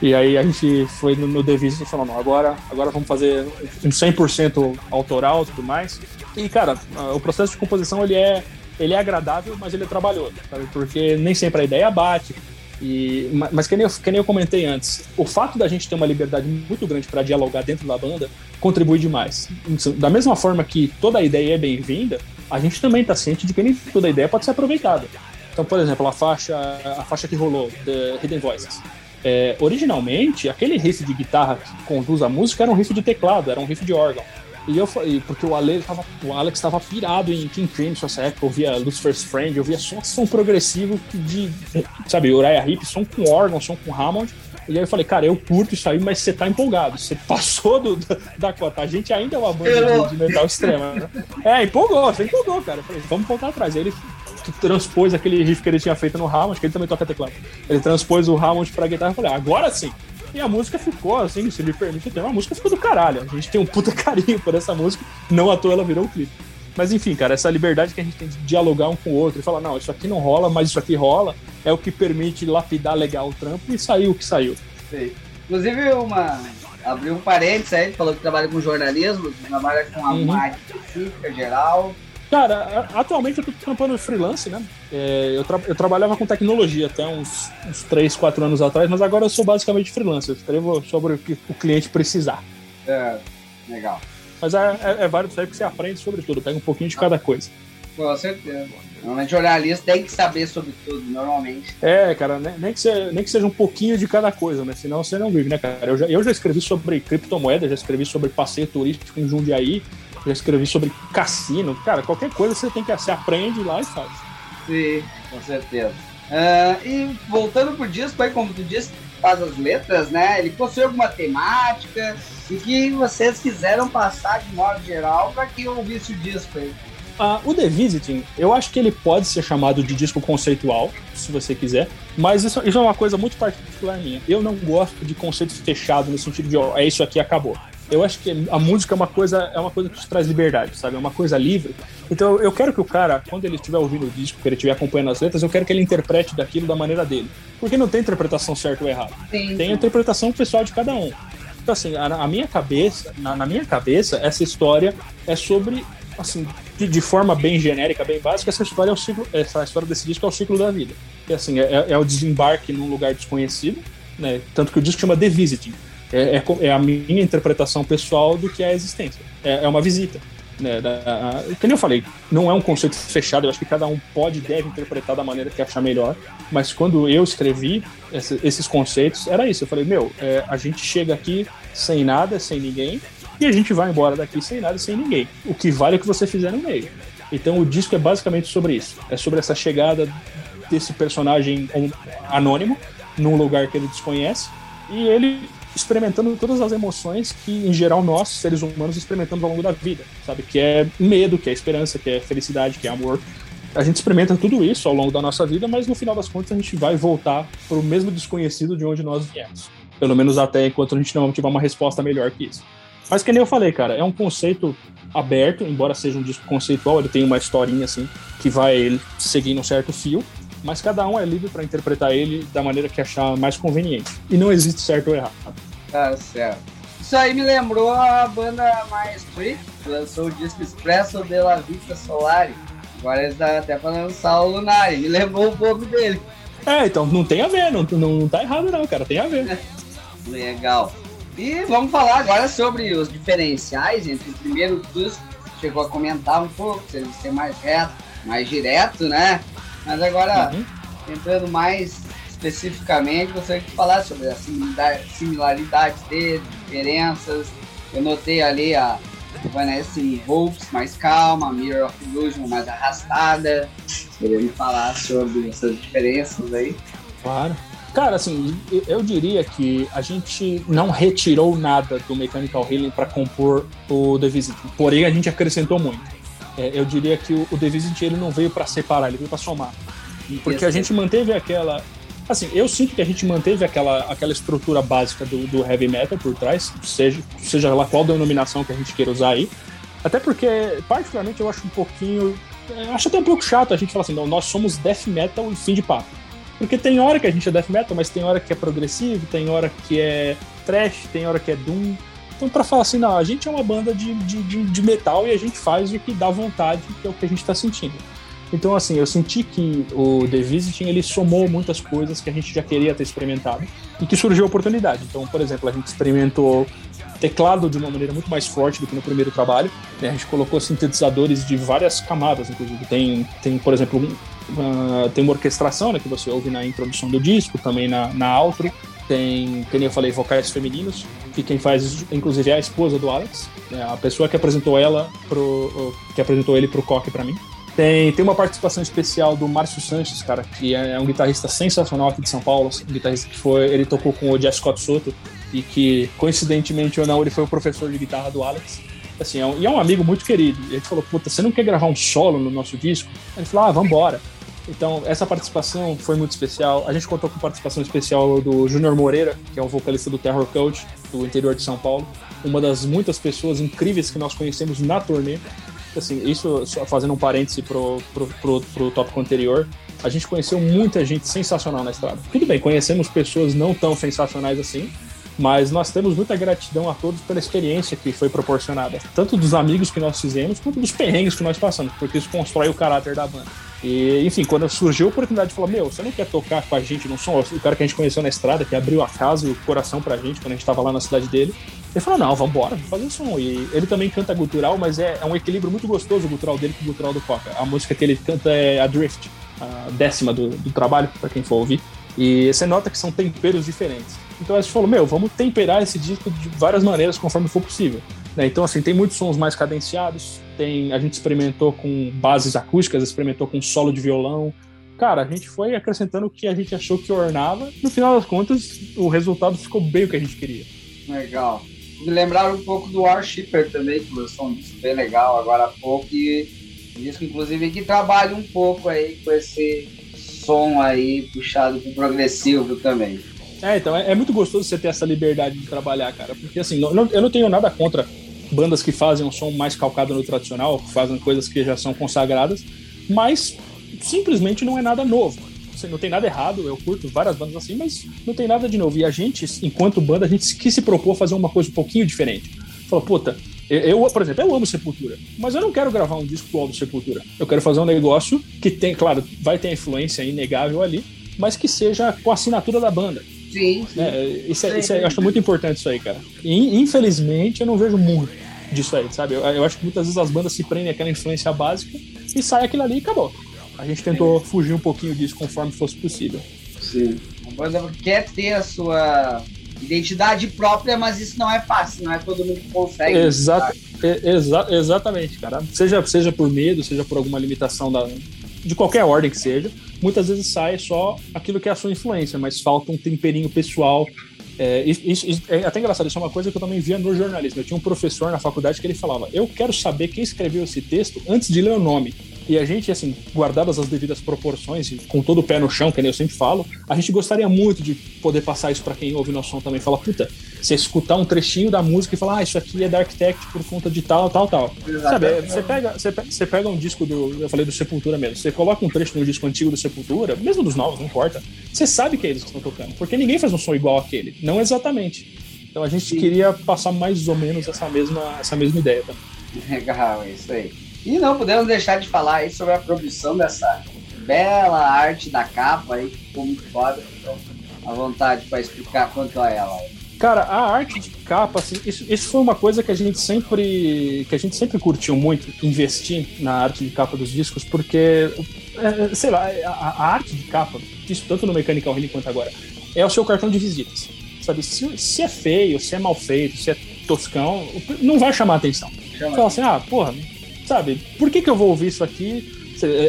E aí a gente foi no, no Devise e falou, agora, agora vamos fazer um 100% autoral e tudo mais. E, cara, o processo de composição, ele é, ele é agradável, mas ele é trabalhoso, sabe? Porque nem sempre a ideia bate. E, mas que nem, eu, que nem eu comentei antes, o fato da gente ter uma liberdade muito grande para dialogar dentro da banda contribui demais. Da mesma forma que toda ideia é bem-vinda, a gente também está ciente de que nem toda ideia pode ser aproveitada. Então, por exemplo, a faixa, a faixa que rolou, The Hidden Voices. É, originalmente, aquele riff de guitarra que conduz a música era um riff de teclado, era um riff de órgão. E eu falei, porque o, Ale, tava, o Alex estava pirado em King Crimson nessa época, eu via Lucifer's Friend, eu via só som progressivo de, sabe, Uriah Heep, som com órgão, som com Hammond. E aí eu falei, cara, eu curto isso aí, mas você tá empolgado, você passou do, da, da cota. A gente ainda é uma banda de, de metal extrema, né? É, empolgou, você empolgou, cara. Eu falei, vamos voltar atrás. Aí ele transpôs aquele riff que ele tinha feito no Hammond, que ele também toca teclado. Ele transpôs o Hammond pra guitarra e falei, ah, agora sim. E a música ficou, assim, se me permite ter, uma música ficou do caralho. A gente tem um puta carinho por essa música, não à toa ela virou um clipe. Mas enfim, cara, essa liberdade que a gente tem de dialogar um com o outro e falar, não, isso aqui não rola, mas isso aqui rola, é o que permite lapidar legal o trampo e saiu o que saiu. Sim. Inclusive, uma. Abriu um parênteses aí, falou que trabalha com jornalismo, trabalha com a uhum. específica, geral. Cara, atualmente eu tô trampando freelance, né? É, eu, tra eu, trabalhava com tecnologia até uns, uns 3, 4 anos atrás, mas agora eu sou basicamente freelance. Eu escrevo sobre o que o cliente precisar. É, legal. Mas é, é, é válido saber que você aprende sobre tudo, pega um pouquinho de cada coisa. Com certeza. Normalmente jornalista tem que saber sobre tudo, normalmente. É, cara, nem, que seja, nem que seja um pouquinho de cada coisa, né? Senão você não vive, né, cara? Eu já, eu já escrevi sobre criptomoedas, já escrevi sobre passeio turístico em Jundiaí, já escrevi sobre cassino. Cara, qualquer coisa você tem que você aprende lá e faz. Sim, com certeza. Uh, e voltando pro disco, aí como tu disse, faz as letras, né? Ele possui alguma temática e que vocês quiseram passar de modo geral para que eu ouvisse o disco aí. Uh, o The Visiting, eu acho que ele pode ser chamado de disco conceitual, se você quiser, mas isso, isso é uma coisa muito particular minha. Eu não gosto de conceito fechado no sentido de, oh, é isso aqui, acabou. Eu acho que a música é uma coisa, é uma coisa que te traz liberdade, sabe? É uma coisa livre. Então eu quero que o cara, quando ele estiver ouvindo o disco, que ele estiver acompanhando as letras, eu quero que ele interprete daquilo da maneira dele. Porque não tem interpretação certa ou errada. Tem a interpretação pessoal de cada um. Então, assim, a, a minha cabeça, na, na, minha cabeça, essa história é sobre, assim, de, de, forma bem genérica, bem básica, essa história é o ciclo, essa história desse disco é o ciclo da vida. E, assim, é, é o desembarque num lugar desconhecido, né? Tanto que o disco chama The Visiting é, é, é, a minha interpretação pessoal do que é a existência. É, é uma visita. Né, da, a, como eu falei, não é um conceito fechado, eu acho que cada um pode e deve interpretar da maneira que achar melhor, mas quando eu escrevi esse, esses conceitos, era isso. Eu falei, meu, é, a gente chega aqui sem nada, sem ninguém, e a gente vai embora daqui sem nada, sem ninguém. O que vale é o que você fizer no meio. Então o disco é basicamente sobre isso. É sobre essa chegada desse personagem anônimo num lugar que ele desconhece e ele experimentando todas as emoções que, em geral, nós, seres humanos, experimentamos ao longo da vida, sabe? Que é medo, que é esperança, que é felicidade, que é amor. A gente experimenta tudo isso ao longo da nossa vida, mas no final das contas a gente vai voltar para o mesmo desconhecido de onde nós viemos. Pelo menos até enquanto a gente não tiver uma resposta melhor que isso. Mas que nem eu falei, cara, é um conceito aberto, embora seja um disco conceitual, ele tem uma historinha assim que vai seguindo um certo fio, mas cada um é livre para interpretar ele da maneira que achar mais conveniente. E não existe certo ou errado. Tá certo. Isso aí me lembrou a banda Mais Street, que lançou o disco Expresso de la Vita Solari. Agora eles dá até para lançar o Lunari. Me lembrou um pouco dele. É, então não tem a ver, não, não, não tá errado não, cara, tem a ver. Legal. E vamos falar agora sobre os diferenciais entre o primeiro disco. Chegou a comentar um pouco, se ele ser mais reto, mais direto, né? Mas agora, uhum. entrando mais especificamente, gostaria de falar sobre as similaridades dele, diferenças. Eu notei ali a Vanessa Hopes mais calma, a Mirror of Illusion mais arrastada. Queria me falar sobre essas diferenças aí. Claro. Cara, assim, eu diria que a gente não retirou nada do Mechanical Healing para compor o The Visit, porém a gente acrescentou muito. É, eu diria que o, o The Visit ele não veio para separar, ele veio para somar. Porque a gente manteve aquela Assim, eu sinto que a gente manteve aquela, aquela estrutura básica do, do heavy metal por trás, seja, seja lá qual denominação que a gente queira usar aí. Até porque, particularmente, eu acho um pouquinho. É, acho até um pouco chato a gente falar assim, não, nós somos death metal e fim de papo. Porque tem hora que a gente é death metal, mas tem hora que é progressivo, tem hora que é trash, tem hora que é doom. Então, para falar assim, não, a gente é uma banda de, de, de, de metal e a gente faz o que dá vontade, que é o que a gente tá sentindo. Então, assim, eu senti que o The Visiting ele somou muitas coisas que a gente já queria ter experimentado e que surgiu a oportunidade. Então, por exemplo, a gente experimentou teclado de uma maneira muito mais forte do que no primeiro trabalho. Né? A gente colocou sintetizadores de várias camadas, inclusive. Tem, tem por exemplo, uh, tem uma orquestração né, que você ouve na introdução do disco, também na, na outro. Tem, como eu falei, vocais femininos, que quem faz, inclusive, é a esposa do Alex, né? a pessoa que apresentou ela pro, que apresentou ele pro Coque para mim. Tem, tem uma participação especial do Márcio Sanches, cara, que é, é um guitarrista sensacional aqui de São Paulo. Um guitarrista que foi. Ele tocou com o Jess Scott Soto e que, coincidentemente ou não, ele foi o professor de guitarra do Alex. Assim, é um, e é um amigo muito querido. E gente falou: Puta, você não quer gravar um solo no nosso disco? Ele falou: Ah, vambora. Então, essa participação foi muito especial. A gente contou com participação especial do Júnior Moreira, que é o vocalista do Terror Coach, do interior de São Paulo. Uma das muitas pessoas incríveis que nós conhecemos na turnê assim, isso fazendo um parêntese pro, pro, pro, pro tópico anterior, a gente conheceu muita gente sensacional na estrada. Tudo bem, conhecemos pessoas não tão sensacionais assim, mas nós temos muita gratidão a todos pela experiência que foi proporcionada, tanto dos amigos que nós fizemos, quanto dos perrengues que nós passamos, porque isso constrói o caráter da banda. E, enfim, quando surgiu a oportunidade de falar, meu, você não quer tocar com a gente no som? O cara que a gente conheceu na estrada, que abriu a casa e o coração pra gente quando a gente tava lá na cidade dele, ele falou, não, vambora, vamos fazer um som. E ele também canta gutural, mas é, é um equilíbrio muito gostoso o gutural dele com o gutural do Coca. A música que ele canta é a Drift, a décima do, do trabalho, para quem for ouvir. E você nota que são temperos diferentes. Então a gente falou, meu, vamos temperar esse disco de várias maneiras conforme for possível. Né? Então, assim, tem muitos sons mais cadenciados, tem, a gente experimentou com bases acústicas, experimentou com solo de violão. Cara, a gente foi acrescentando o que a gente achou que ornava. No final das contas, o resultado ficou bem o que a gente queria. Legal. Me lembraram um pouco do Warshipper também, que lançou um disco bem legal agora há pouco. E Disco, inclusive, que trabalha um pouco aí com esse som aí puxado pro progressivo também. É, então é, é, muito gostoso você ter essa liberdade de trabalhar, cara. Porque assim, não, eu não tenho nada contra bandas que fazem um som mais calcado no tradicional, que fazem coisas que já são consagradas, mas simplesmente não é nada novo. Você não tem nada errado, eu curto várias bandas assim, mas não tem nada de novo. E a gente, enquanto banda, a gente quis se propor fazer uma coisa um pouquinho diferente. Falou, puta, eu, por exemplo, eu amo Sepultura, mas eu não quero gravar um disco igual do Sepultura. Eu quero fazer um negócio que tem, claro, vai ter influência inegável ali, mas que seja com a assinatura da banda. Sim, sim. É, isso, é, isso é, eu acho muito importante isso aí, cara. E, infelizmente, eu não vejo muito disso aí, sabe? Eu, eu, acho que muitas vezes as bandas se prendem àquela influência básica e sai aquilo ali e acabou. A gente tentou sim. fugir um pouquinho disso conforme fosse possível. Sim. A banda quer ter a sua identidade própria, mas isso não é fácil, não é todo mundo que consegue. Exato, exa exatamente, cara. Seja, seja por medo, seja por alguma limitação da, de qualquer ordem que seja, muitas vezes sai só aquilo que é a sua influência, mas falta um temperinho pessoal. É, isso, isso, é até engraçado, isso é uma coisa que eu também via no jornalismo. Eu tinha um professor na faculdade que ele falava: Eu quero saber quem escreveu esse texto antes de ler o nome. E a gente, assim, guardadas as devidas proporções e com todo o pé no chão, que eu sempre falo, a gente gostaria muito de poder passar isso para quem ouve nosso som também. Fala, puta, você escutar um trechinho da música e falar, ah, isso aqui é da Architect por conta de tal, tal, tal. Sabe, você pega, você, pega, você pega um disco do, eu falei do Sepultura mesmo, você coloca um trecho no disco antigo do Sepultura, mesmo dos novos, não importa, você sabe que é eles que estão tocando, porque ninguém faz um som igual aquele, não exatamente. Então a gente Sim. queria passar mais ou menos essa mesma, essa mesma ideia. Tá? Legal, é isso aí. E não podemos deixar de falar aí sobre a produção dessa bela arte da capa aí, que ficou muito foda. Então, à vontade para explicar quanto a ela. Cara, a arte de capa, assim, isso, isso foi uma coisa que a gente sempre que a gente sempre curtiu muito, investir na arte de capa dos discos, porque, é, sei lá, a, a, arte de capa, isso tanto no Mechanical Healing quanto agora, é o seu cartão de visitas. Sabe, se, se é feio, se é mal feito, se é toscão, não vai chamar atenção. Fala assim, ah, porra, sabe, por que, que eu vou ouvir isso aqui?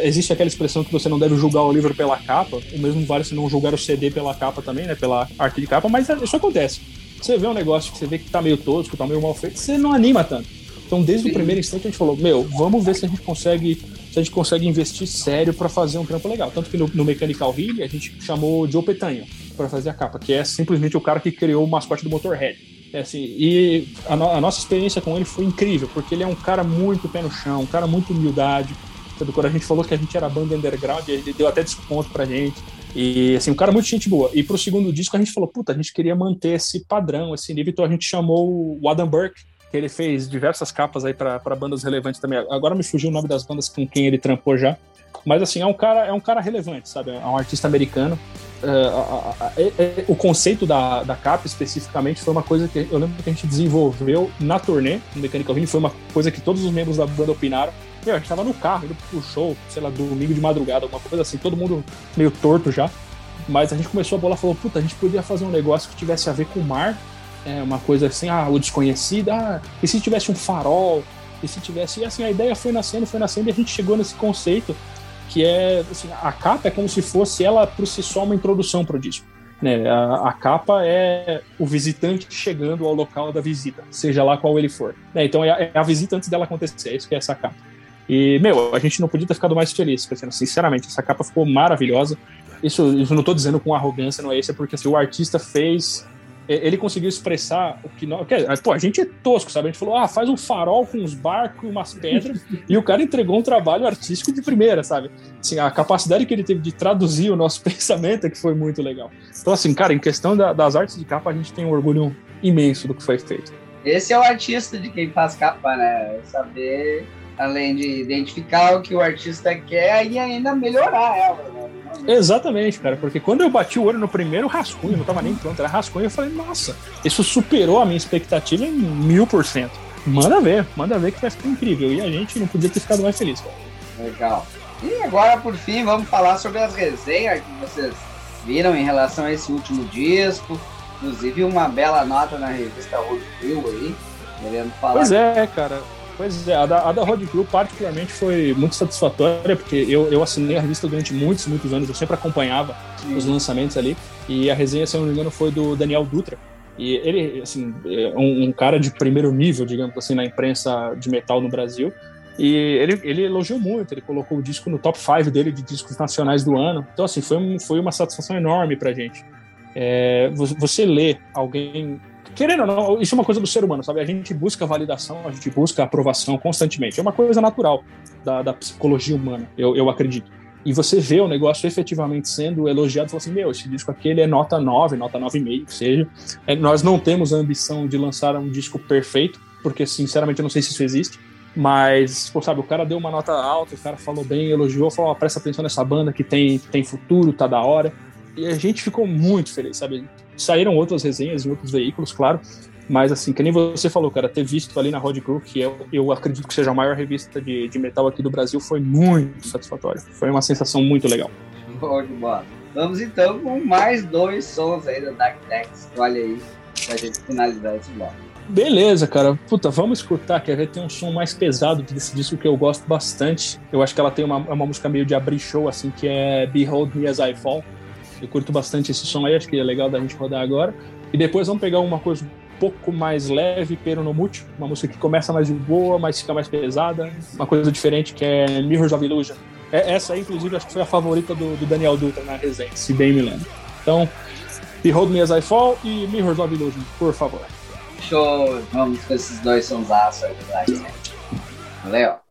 Existe aquela expressão que você não deve julgar o livro pela capa, o mesmo vale se não julgar o CD pela capa também, né? Pela arte de capa, mas isso acontece. Você vê um negócio que você vê que tá meio tosco, tá meio mal feito, você não anima tanto. Então, desde Sim. o primeiro instante, a gente falou: Meu, vamos ver se a gente consegue, se a gente consegue investir sério para fazer um trampo legal. Tanto que no, no Mechanical Heal, a gente chamou Joe Petanho para fazer a capa, que é simplesmente o cara que criou o mascote do Motorhead. É assim, e a, no, a, nossa experiência com ele foi incrível, porque ele é um cara muito pé no chão, um cara muito humildade. Quando a gente falou que a gente era banda underground, ele deu até desconto pra gente. E assim, um cara muito gente boa. E pro segundo disco a gente falou, puta, a gente queria manter esse padrão, esse nível, então a gente chamou o Adam Burke, que ele fez diversas capas aí para bandas relevantes também. Agora me fugiu o nome das bandas com quem ele trampou já. Mas assim, é um cara, é um cara relevante, sabe? É um artista americano. Uh, o conceito da, da capa especificamente foi uma coisa que eu lembro que a gente desenvolveu na turnê no Mechanical Ring, foi uma coisa que todos os membros da banda opinaram. Meu, a gente tava no carro, pro show, sei lá, domingo de madrugada, alguma coisa assim, todo mundo meio torto já. Mas a gente começou a bolar e falou, puta, a gente podia fazer um negócio que tivesse a ver com o mar, é, uma coisa assim, ah, o desconhecido, ah, e se tivesse um farol, e se tivesse. E assim, a ideia foi nascendo, foi nascendo, e a gente chegou nesse conceito que é assim, a capa é como se fosse ela por si só uma introdução para o disco. Né? A, a, capa é o visitante chegando ao local da visita, seja lá qual ele for. Né? Então é a, é a, visita antes dela acontecer, é isso que é essa capa. E, meu, a gente não podia ter ficado mais feliz, porque, sinceramente, essa capa ficou maravilhosa. Isso, isso não estou dizendo com arrogância, não é isso, é porque assim, o artista fez ele conseguiu expressar o que nós. Pô, a gente é tosco, sabe? A gente falou, ah, faz um farol com uns barcos e umas pedras, e o cara entregou um trabalho artístico de primeira, sabe? Assim, a capacidade que ele teve de traduzir o nosso pensamento é que foi muito legal. Então, assim, cara, em questão da, das artes de capa, a gente tem um orgulho imenso do que foi feito. Esse é o artista de quem faz capa, né? Saber, além de identificar o que o artista quer e ainda melhorar ela, né? Exatamente, cara, porque quando eu bati o olho no primeiro rascunho, não tava nem pronto, era rascunho, eu falei, nossa, isso superou a minha expectativa em mil por cento. Manda ver, manda ver que vai ficar incrível. E a gente não podia ter ficado mais feliz, cara. Legal. E agora, por fim, vamos falar sobre as resenhas que vocês viram em relação a esse último disco. Inclusive, uma bela nota na revista Crew aí, querendo falar. Pois é, cara. Pois é, a da, a da Road Crew particularmente foi muito satisfatória, porque eu, eu assinei a revista durante muitos, muitos anos, eu sempre acompanhava Sim. os lançamentos ali, e a resenha, se eu não me engano, foi do Daniel Dutra, e ele, assim, é um, um, cara de primeiro nível, digamos assim, na imprensa de metal no Brasil, E ele, ele elogiou muito, ele colocou o disco no top 5 dele de discos nacionais do ano. Então, assim, foi, um, foi uma satisfação enorme pra gente. É, você lê alguém. Querendo ou não, isso é uma coisa do ser humano, sabe? A gente busca validação, a gente busca aprovação constantemente. É uma coisa natural da, da psicologia humana, eu, eu acredito. E você vê o negócio efetivamente sendo elogiado, fala assim: meu, esse disco aqui ele é nota 9, nota 9,5, que seja. É, nós não temos a ambição de lançar um disco perfeito, porque sinceramente eu não sei se isso existe mas, pô, sabe, o cara deu uma nota alta, o cara falou bem, elogiou, falou, presta atenção nessa banda que tem, tem futuro, tá da hora. E a gente ficou muito feliz, sabe? Saíram outras resenhas em outros veículos, claro, mas assim, que nem você falou, cara, ter visto ali na Road Crew, que eu, eu acredito que seja a maior revista de, de metal aqui do Brasil, foi muito satisfatório. Foi uma sensação muito legal. Bom, Vamos então com mais dois sons aí da Dark Tex. Olha aí, pra gente finalizar esse bloco. Beleza, cara. Puta, vamos escutar. Quer ver? Tem um som mais pesado desse disco que eu gosto bastante. Eu acho que ela tem uma, uma música meio de abrir show, assim, que é Behold Me As I Fall. Eu curto bastante esse som aí, acho que é legal da gente rodar agora. E depois vamos pegar uma coisa um pouco mais leve, Pero no Mute, uma música que começa mais de boa, mas fica mais pesada. Uma coisa diferente que é Mirrors of Illusion. É, essa aí, inclusive, acho que foi a favorita do, do Daniel Dutra na resenha, se bem me lembro. Então, Behold Me As I Fall e Mirrors of Illusion, por favor. Show, vamos com esses dois sonsaços aí do Black Valeu!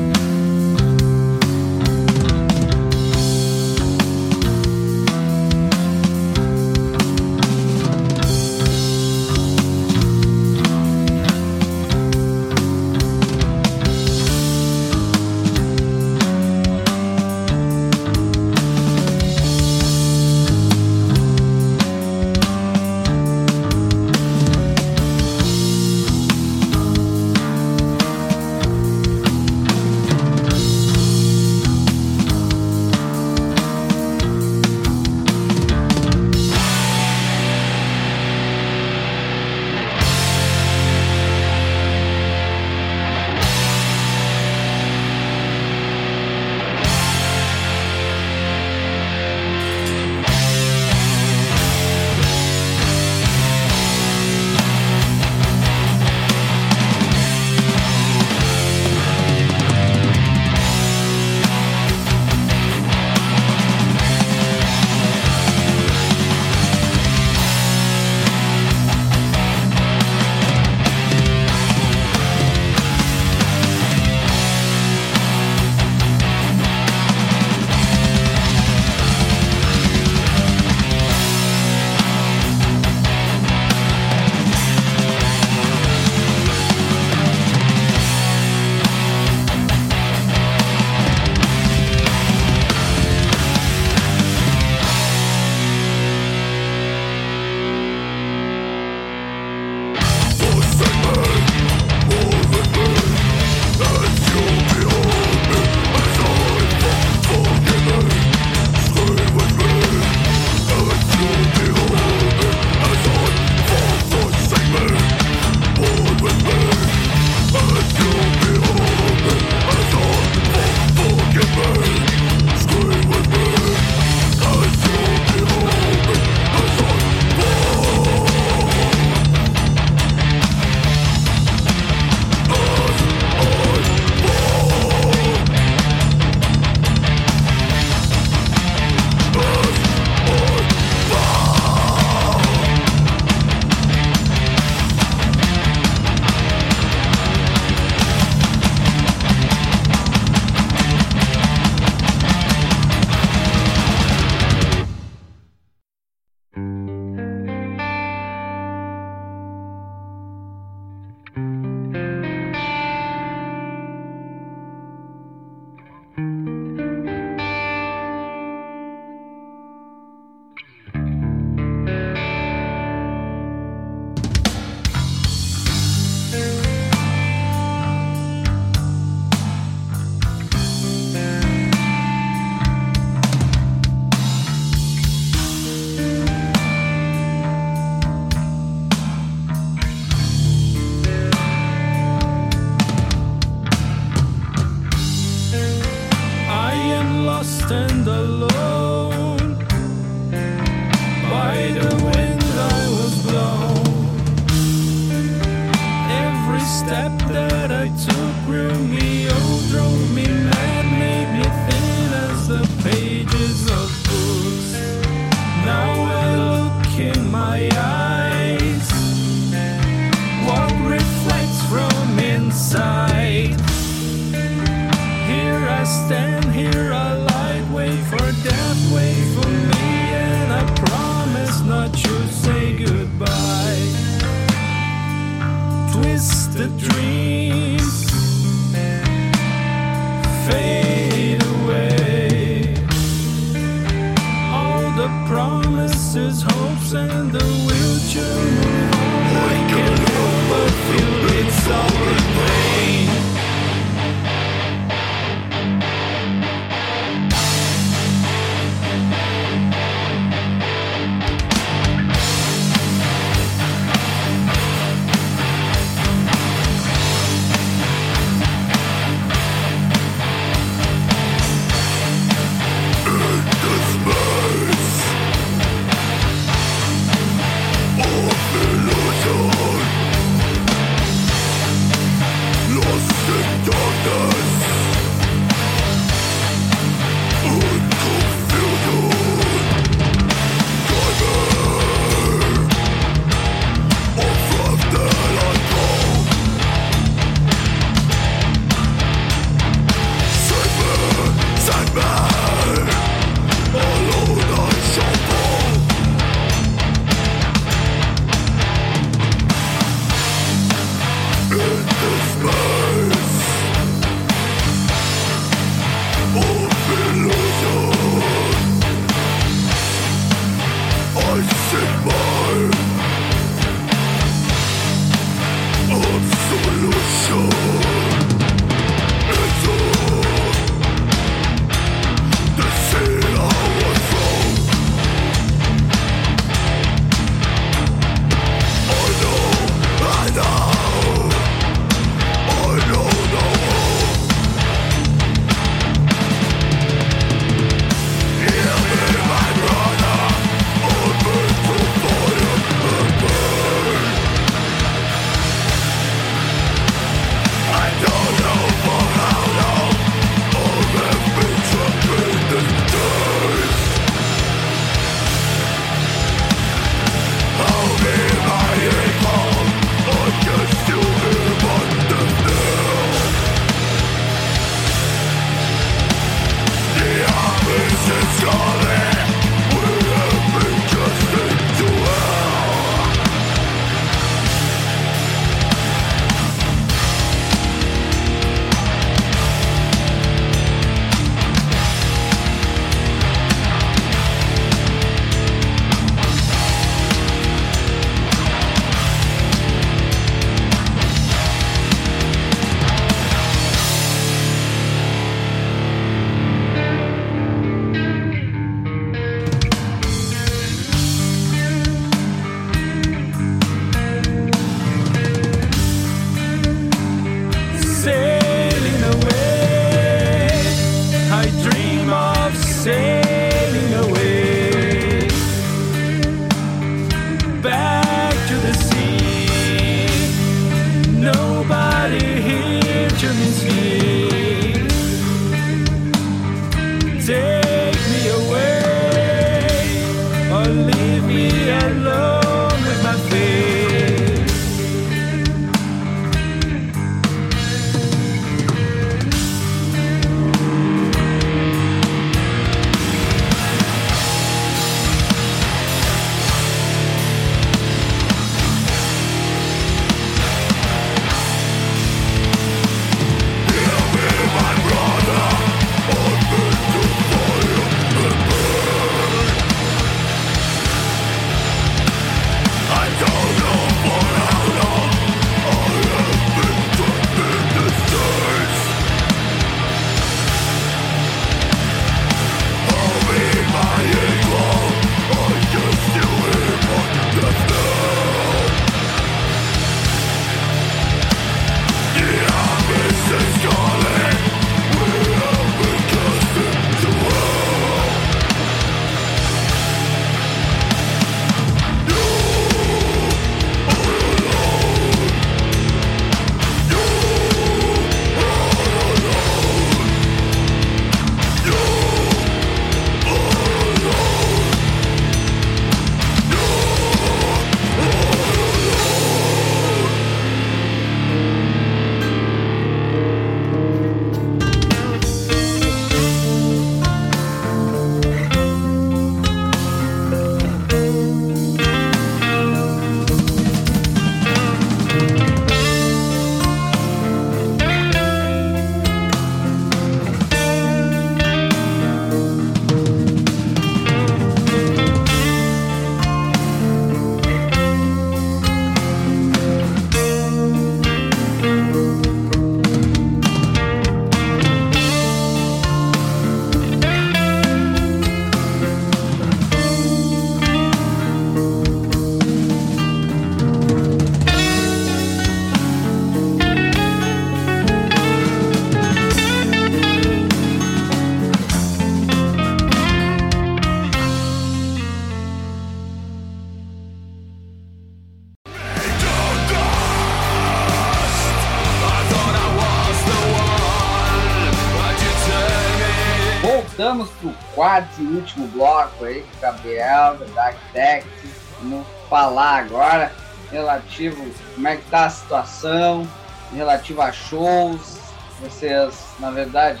Como é que tá a situação, relativo a shows. Vocês, na verdade,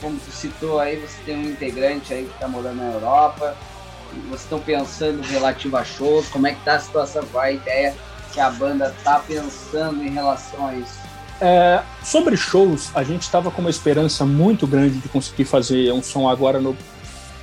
como tu citou aí, você tem um integrante aí que está morando na Europa. Vocês estão pensando relativo a shows, como é que tá a situação, qual a ideia que a banda tá pensando em relação a isso? É, sobre shows, a gente estava com uma esperança muito grande de conseguir fazer um som agora no.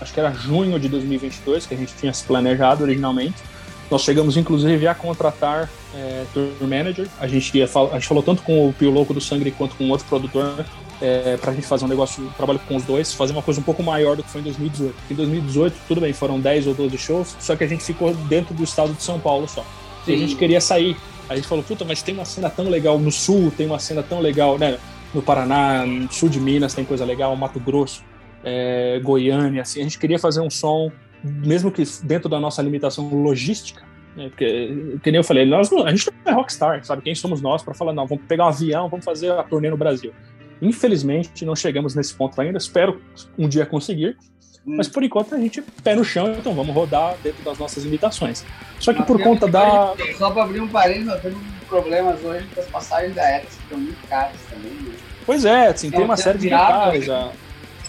Acho que era junho de 2022, que a gente tinha se planejado originalmente. Nós chegamos, inclusive, a contratar é, tour manager. A gente, ia, a gente falou tanto com o Pio Louco do Sangue quanto com outro produtor é, para a gente fazer um negócio, um trabalho com os dois, fazer uma coisa um pouco maior do que foi em 2018. Em 2018, tudo bem, foram 10 ou 12 shows, só que a gente ficou dentro do estado de São Paulo só. E a gente queria sair. A gente falou, puta, mas tem uma cena tão legal no sul, tem uma cena tão legal, né? No Paraná, no sul de Minas tem coisa legal, Mato Grosso, é, Goiânia, assim. A gente queria fazer um som, mesmo que dentro da nossa limitação logística, né? Porque, que nem eu falei, nós, a gente não é rockstar, sabe? Quem somos nós para falar, não, vamos pegar um avião, vamos fazer a turnê no Brasil. Infelizmente, não chegamos nesse ponto ainda. Espero um dia conseguir. Hum. Mas por enquanto a gente é pé no chão, então vamos rodar dentro das nossas limitações. Só que por conta da. Só para abrir um parênteses, nós temos problemas hoje com as passagens aéreas que estão muito caras também. Né? Pois é, assim, tem uma série de detalhes. Já.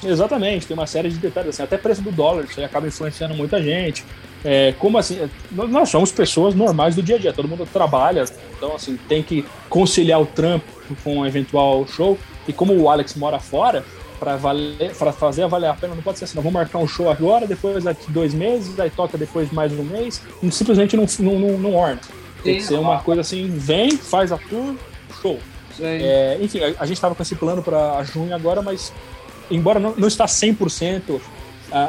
Exatamente, tem uma série de detalhes. Assim, até preço do dólar, isso aí acaba influenciando muita gente. É, como assim? Nós somos pessoas normais do dia a dia, todo mundo trabalha, então assim, tem que conciliar o trampo com um eventual show. E como o Alex mora fora, para fazer valer a pena, não pode ser assim, não, vamos marcar um show agora, depois daqui dois meses, aí toca depois mais um mês, simplesmente não, não, não, não orna. Tem que ser uma coisa assim, vem, faz a tour, show. É, enfim, a, a gente estava com esse plano para junho agora, mas embora não, não está 100%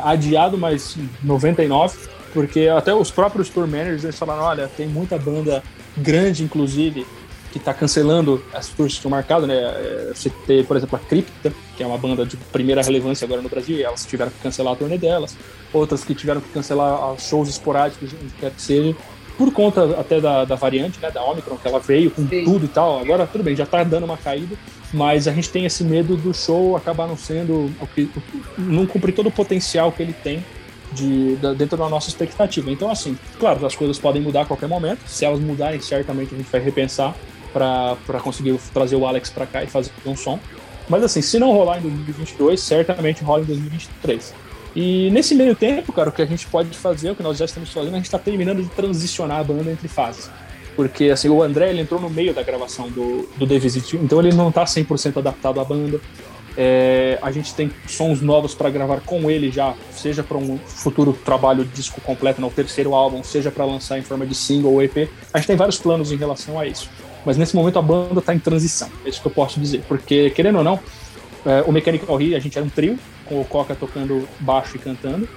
adiado, mas 99%, porque até os próprios tour managers eles falaram, olha, tem muita banda grande, inclusive, que está cancelando as tours que estão marcadas, né? Você tem, por exemplo, a Cripta, que é uma banda de primeira relevância agora no Brasil, e elas tiveram que cancelar a turnê delas. Outras que tiveram que cancelar shows esporádicos, quer que seja, por conta até da, da variante, né, da Omicron, que ela veio com Sim. tudo e tal. Agora, tudo bem, já está dando uma caída, mas a gente tem esse medo do show acabar não sendo, o que, não cumprir todo o potencial que ele tem de, de, dentro da nossa expectativa. Então, assim, claro, as coisas podem mudar a qualquer momento. Se elas mudarem, certamente a gente vai repensar para conseguir trazer o Alex para cá e fazer um som. Mas assim, se não rolar em 2022, certamente rola em 2023. E nesse meio tempo, cara, o que a gente pode fazer, o que nós já estamos fazendo, a gente está terminando de transicionar a banda entre fases. Porque assim, o André ele entrou no meio da gravação do, do The Visit, então ele não está 100% adaptado à banda. É, a gente tem sons novos para gravar com ele já, seja para um futuro trabalho disco completo no terceiro álbum, seja para lançar em forma de single ou EP. A gente tem vários planos em relação a isso. Mas nesse momento a banda está em transição, é isso que eu posso dizer. Porque, querendo ou não, é, o Mechanical He, a gente era um trio, com o Coca tocando baixo e cantando.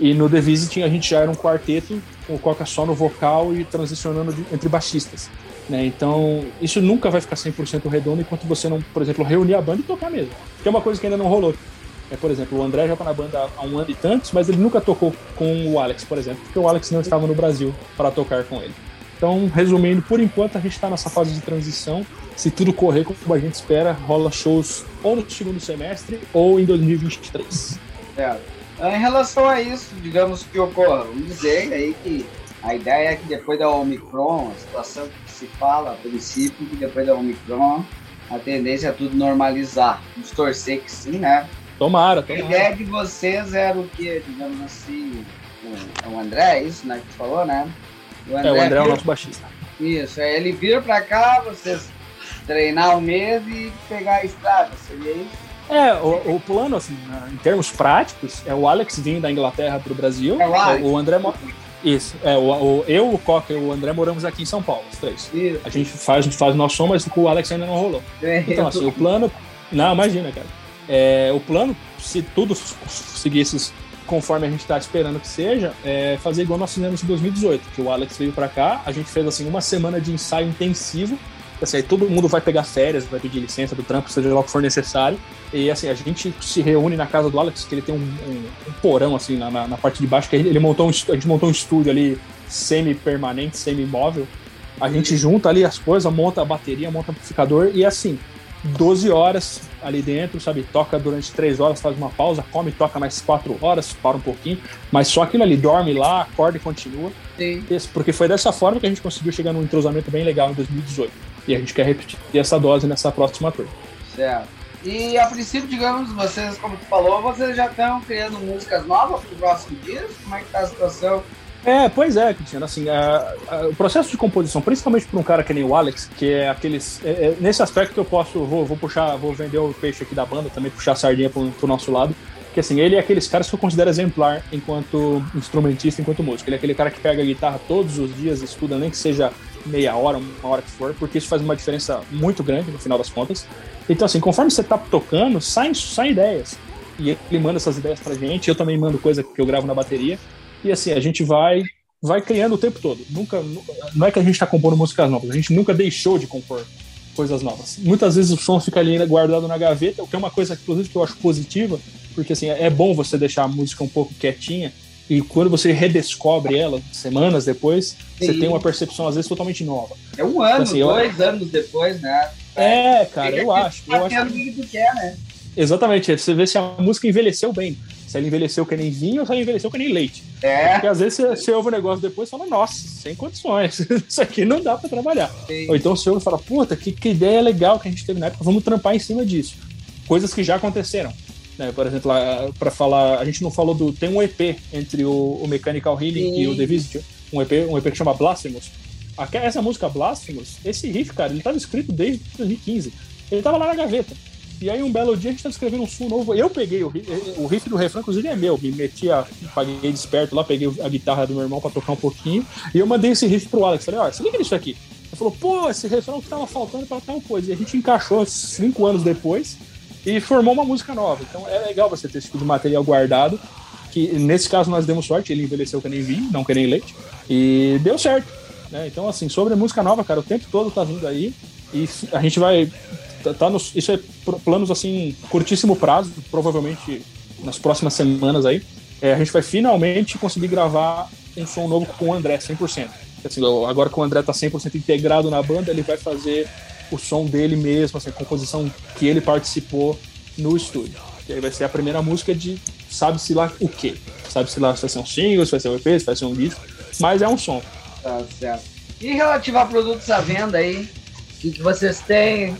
E no The Visiting a gente já era um quarteto, o Coca só no vocal e transicionando de, entre baixistas. Né? Então, isso nunca vai ficar 100% redondo enquanto você não, por exemplo, reunir a banda e tocar mesmo. Que é uma coisa que ainda não rolou. É, por exemplo, o André já está na banda há um ano e tantos, mas ele nunca tocou com o Alex, por exemplo, porque o Alex não estava no Brasil para tocar com ele. Então, resumindo, por enquanto a gente está nessa fase de transição. Se tudo correr como a gente espera, rola shows ou no segundo semestre ou em 2023. É. Em relação a isso, digamos que ocorra, vamos dizer aí que a ideia é que depois da Omicron, a situação que se fala a princípio, que depois da Omicron, a tendência é tudo normalizar. Vamos torcer que sim, né? Tomara, tomara. A ideia de vocês era o que, digamos assim, o, o André, é isso, né, que tu falou, né? O André, é, o André é o nosso baixista. Isso, aí ele vira pra cá, vocês treinar um mês e pegar a estrada, seria isso? É, o, o, plano, assim, em termos práticos, é o Alex vir da Inglaterra para o Brasil. É o, André. Isso, é, o, o, eu, o Coca e o André moramos aqui em São Paulo, os três. Isso. A gente faz, faz nosso som, mas o Alex ainda não rolou. É, então, assim, o plano. Não, imagina, cara. É, o plano, se tudo seguisse conforme a gente está esperando que seja, é fazer igual nós fizemos em 2018, que o Alex veio para cá, a gente fez assim uma semana de ensaio intensivo, assim, aí todo mundo vai pegar férias, vai pedir licença do trampo, seja lá o que for necessário, e assim, a gente se reúne na casa do Alex, que ele tem um, um, um porão assim na, na, na, parte de baixo, que ele montou um, a gente montou um estúdio ali semi-permanente, semi-móvel, a gente junta ali as coisas, monta a bateria, monta o amplificador, e assim, 12 horas ali dentro, sabe? Toca durante 3 horas, faz uma pausa, come, toca mais 4 horas, para um pouquinho, mas só aquilo ali, dorme lá, acorda e continua. Sim. Porque foi dessa forma que a gente conseguiu chegar num entrosamento bem legal em 2018. E a gente quer repetir essa dose nessa próxima tour. Certo. E a princípio, digamos, vocês, como tu falou, vocês já estão criando músicas novas pro próximo disco? Como é que tá a situação? É, pois é, Cristiano. Assim, a- a- o processo de composição, principalmente para um cara que nem o Alex, que é aqueles. é- é, nesse aspecto eu posso, vou, vou puxar, vou vender o peixe aqui da banda, também puxar a sardinha pro, pro nosso lado. Que assim, ele é aqueles caras que eu considero exemplar enquanto instrumentista, enquanto músico. Ele é aquele cara que pega a guitarra todos os dias, estuda, nem que seja meia hora, uma hora que for, porque isso faz uma diferença muito grande no final das contas. Então, assim, conforme você tá tocando, saem, saem ideias. E ele manda essas ideias pra gente, eu também mando coisa que eu gravo na bateria. E assim, a gente vai vai criando o tempo todo. Nunca, nu- não é que a gente está compondo músicas novas, a gente nunca deixou de compor coisas novas. Muitas vezes o som fica ali guardado na gaveta, o que é uma coisa, inclusive, que eu acho positiva, porque assim, é bom você deixar a música um pouco quietinha e quando você redescobre ela, semanas depois, você Sim. tem uma percepção, às vezes, totalmente nova. É um ano, Assim, eu- dois anos depois, né? É, cara, eu acho. Eu acho que quer, né? exatamente, você vê se a música envelheceu bem. Se ela envelheceu que nem vinho ou se ela envelheceu que nem leite. É, Porque às vezes você, você ouve o negócio depois e fala, nossa, sem condições, isso aqui não dá pra trabalhar. sim. Ou então você ouve e fala, puta, que, que ideia legal que a gente teve na época, vamos trampar em cima disso. Coisas que já aconteceram. Né? Por exemplo, pra falar, a gente não falou do. Tem um EP entre o, o Mechanical Healing Sim. e o The Visit, um EP, um EP que chama Blasphemous. Essa música Blasphemous, esse riff, cara, ele tava escrito desde 2015. Ele tava lá na gaveta. E aí, um belo dia, a gente tava escrevendo um som novo. Eu peguei o riff, o riff do refrão, inclusive é meu. Me meti a. Paguei desperto lá, peguei a guitarra do meu irmão pra tocar um pouquinho. E eu mandei esse riff pro Alex. Falei, ó, se liga nisso aqui. Ele falou, pô, esse refrão que tava faltando pra tal coisa. E a gente encaixou cinco anos depois e formou uma música nova. Então é legal você ter esse tipo de material guardado. Que nesse caso nós demos sorte, ele envelheceu que nem vinho, não que nem leite. E deu certo. Né? Então, assim, sobre música nova, cara, o tempo todo tá vindo aí. E a gente vai. Tá, tá nos, isso é planos assim, curtíssimo prazo, provavelmente nas próximas semanas aí. É, a gente vai finalmente conseguir gravar um som novo com o André 100%. Assim, agora que o André tá 100% integrado na banda, ele vai fazer o som dele mesmo, assim, a composição que ele participou no estúdio. E aí vai ser a primeira música de sabe-se lá o quê. Sabe-se lá se vai ser um single, se vai ser um EP, se vai ser um disco, mas é um som. Tá certo. E relativo a produtos à venda aí, o que, que vocês têm?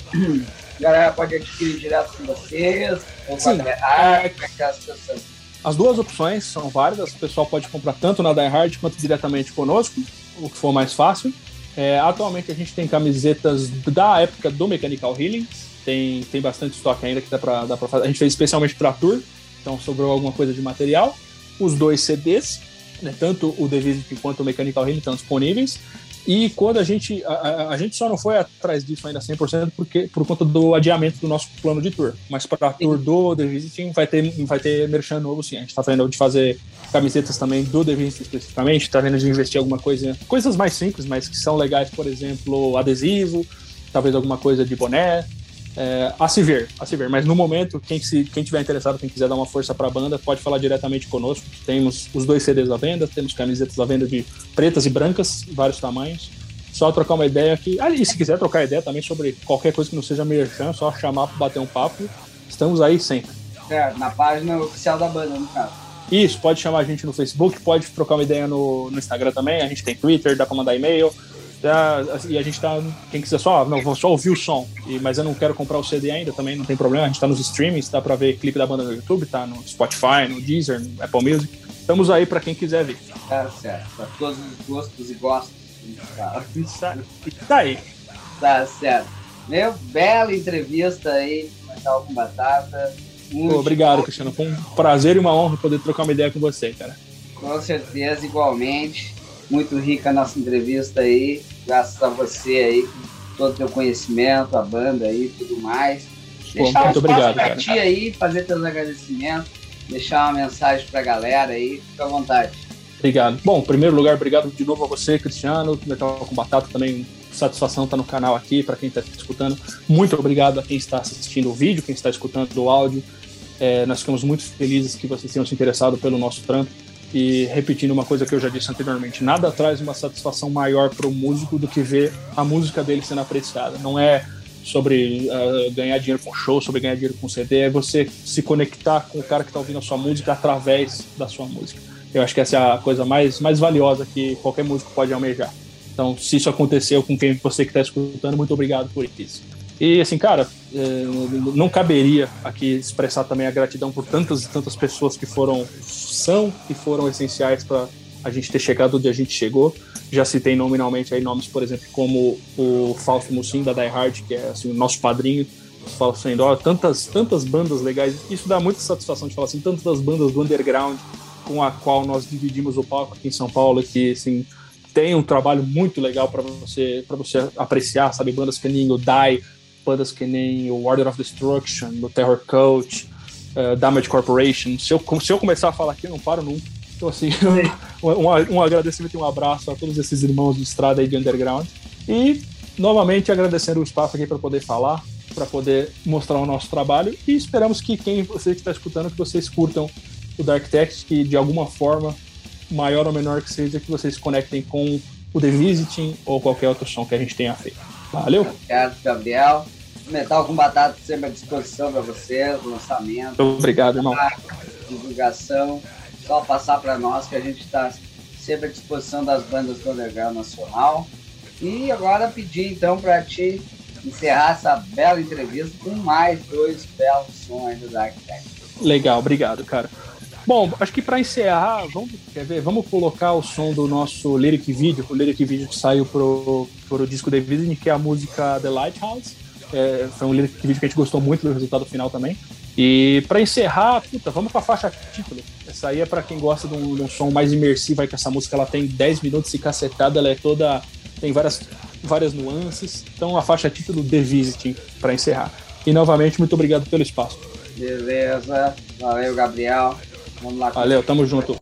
A galera pode adquirir direto com vocês? Ou com a Sim, é- Como é que situação? As duas opções são válidas, o pessoal pode comprar tanto na Die Hard quanto diretamente conosco, o que for mais fácil. É, atualmente a gente tem camisetas da época do Mechanical Healing, tem, tem bastante estoque ainda que dá pra, dá pra fazer. A gente fez especialmente pra tour, então sobrou alguma coisa de material. Os dois CDs, né, tanto o The Visit quanto o Mechanical Healing estão disponíveis. E quando a gente. A, a- gente só não foi atrás disso ainda 100% porque, por conta do adiamento do nosso plano de tour. Mas para a tour do The Visiting vai ter, vai ter merchan novo sim. A gente tá vendo de fazer camisetas também do The Visiting especificamente, tá vendo de investir alguma coisa. Coisas mais simples, mas que são legais, por exemplo, adesivo, talvez alguma coisa de boné. É, a se ver, a se ver. Mas no momento, quem, se, quem tiver interessado, quem quiser dar uma força para a banda, pode falar diretamente conosco. Temos os dois CDs à venda, temos camisetas à venda de pretas e brancas, vários tamanhos. Só trocar uma ideia aqui. Ah, e se quiser trocar ideia também sobre qualquer coisa que não seja merchan, só chamar para bater um papo. Estamos aí sempre. Certo, na página oficial da banda, no caso. Isso, pode chamar a gente no Facebook, pode trocar uma ideia no, no Instagram também. A gente tem Twitter, dá para mandar e-mail. Dá- e a gente tá. Quem quiser só, não, vou só ouvir o som, e, mas eu não quero comprar o CD ainda, também não tem problema. A gente tá nos streamings, dá para ver clipe da banda no YouTube, tá no Spotify, no Deezer, no Apple Music. Estamos aí para quem quiser ver. Tá certo, pra todos os gostos e gostos. Tá, Tá, tá aí. tá certo. Meu, bela entrevista aí, Natal com Batata. Muito obrigado, bom. Cristiano. Foi um prazer e uma honra poder trocar uma ideia com você, cara. Com certeza, igualmente. Muito rica a nossa entrevista aí, graças a você aí, com todo o teu conhecimento, a banda aí e tudo mais. Deixar um muito espaço obrigado, pra cara. ti aí, fazer teus agradecimentos, deixar uma mensagem pra galera aí, fica à vontade. Obrigado. Bom, em primeiro lugar, obrigado de novo a você, Cristiano, Metal com Batata também. Satisfação estar no canal aqui, para quem está escutando. Muito obrigado a quem está assistindo o vídeo, quem está escutando o áudio. É, nós ficamos muito felizes que vocês tenham se interessado pelo nosso trampo. E repetindo uma coisa que eu já disse anteriormente, nada traz uma satisfação maior para o músico do que ver a música dele sendo apreciada. Não é sobre uh, ganhar dinheiro com show, sobre ganhar dinheiro com CD, é você se conectar com o cara que está ouvindo a sua música através da sua música. Eu acho que essa é a coisa mais, mais valiosa que qualquer músico pode almejar. Então, se isso aconteceu com quem você que está escutando, muito obrigado por isso. E assim, cara, é, não caberia aqui expressar também a gratidão por tantas e tantas pessoas que foram, são e foram essenciais para a gente ter chegado onde a gente chegou. Já citei nominalmente aí nomes, por exemplo, como o Fausto Mussim da Die Hard, que é assim, o nosso padrinho. Assim, ó, tantas, tantas bandas legais. Isso dá muita satisfação de falar assim, tantas bandas do underground com a qual nós dividimos o palco aqui em São Paulo, que assim, tem um trabalho muito legal para você para você apreciar, sabe? Bandas que nem o Die, bandas que nem o Order of Destruction, o Terror Coach, uh, Damage Corporation. Se eu, se eu começar a falar aqui, eu não paro nunca. Então, assim, um, um, agradecimento e um abraço a todos esses irmãos de estrada aí de underground. E, novamente, agradecendo o espaço aqui para poder falar, para poder mostrar o nosso trabalho. E esperamos que quem você que está escutando, que vocês curtam o Dark Text, que de alguma forma, maior ou menor que seja, que vocês conectem com o The Visiting ou qualquer outro som que a gente tenha feito. Valeu! Obrigado, Gabriel. Metal com Batata sempre à disposição para vocês, lançamento. Obrigado, irmão. Divulgação. Só passar para nós que a gente está sempre à disposição das bandas do Underground Nacional. E agora pedir então para ti encerrar essa bela entrevista com mais dois belos sons do Dark Tech. Legal, obrigado, cara. Bom, acho que para encerrar, vamos, quer ver, vamos colocar o som do nosso lyric video, o lyric video que saiu pro, pro disco The que é a música The Lighthouse. É, foi um lyric video que a gente gostou muito do resultado final também. E para encerrar, puta, vamos com a faixa título. Essa aí é para quem gosta de um, de um, som mais imersivo, aí que essa música ela tem 10 minutos e cacetada, ela é toda. tem várias, várias nuances. Então a faixa título The Visiting para encerrar. E novamente, muito obrigado pelo espaço. Beleza, valeu, Gabriel. Vamos lá. Valeu, tamo junto.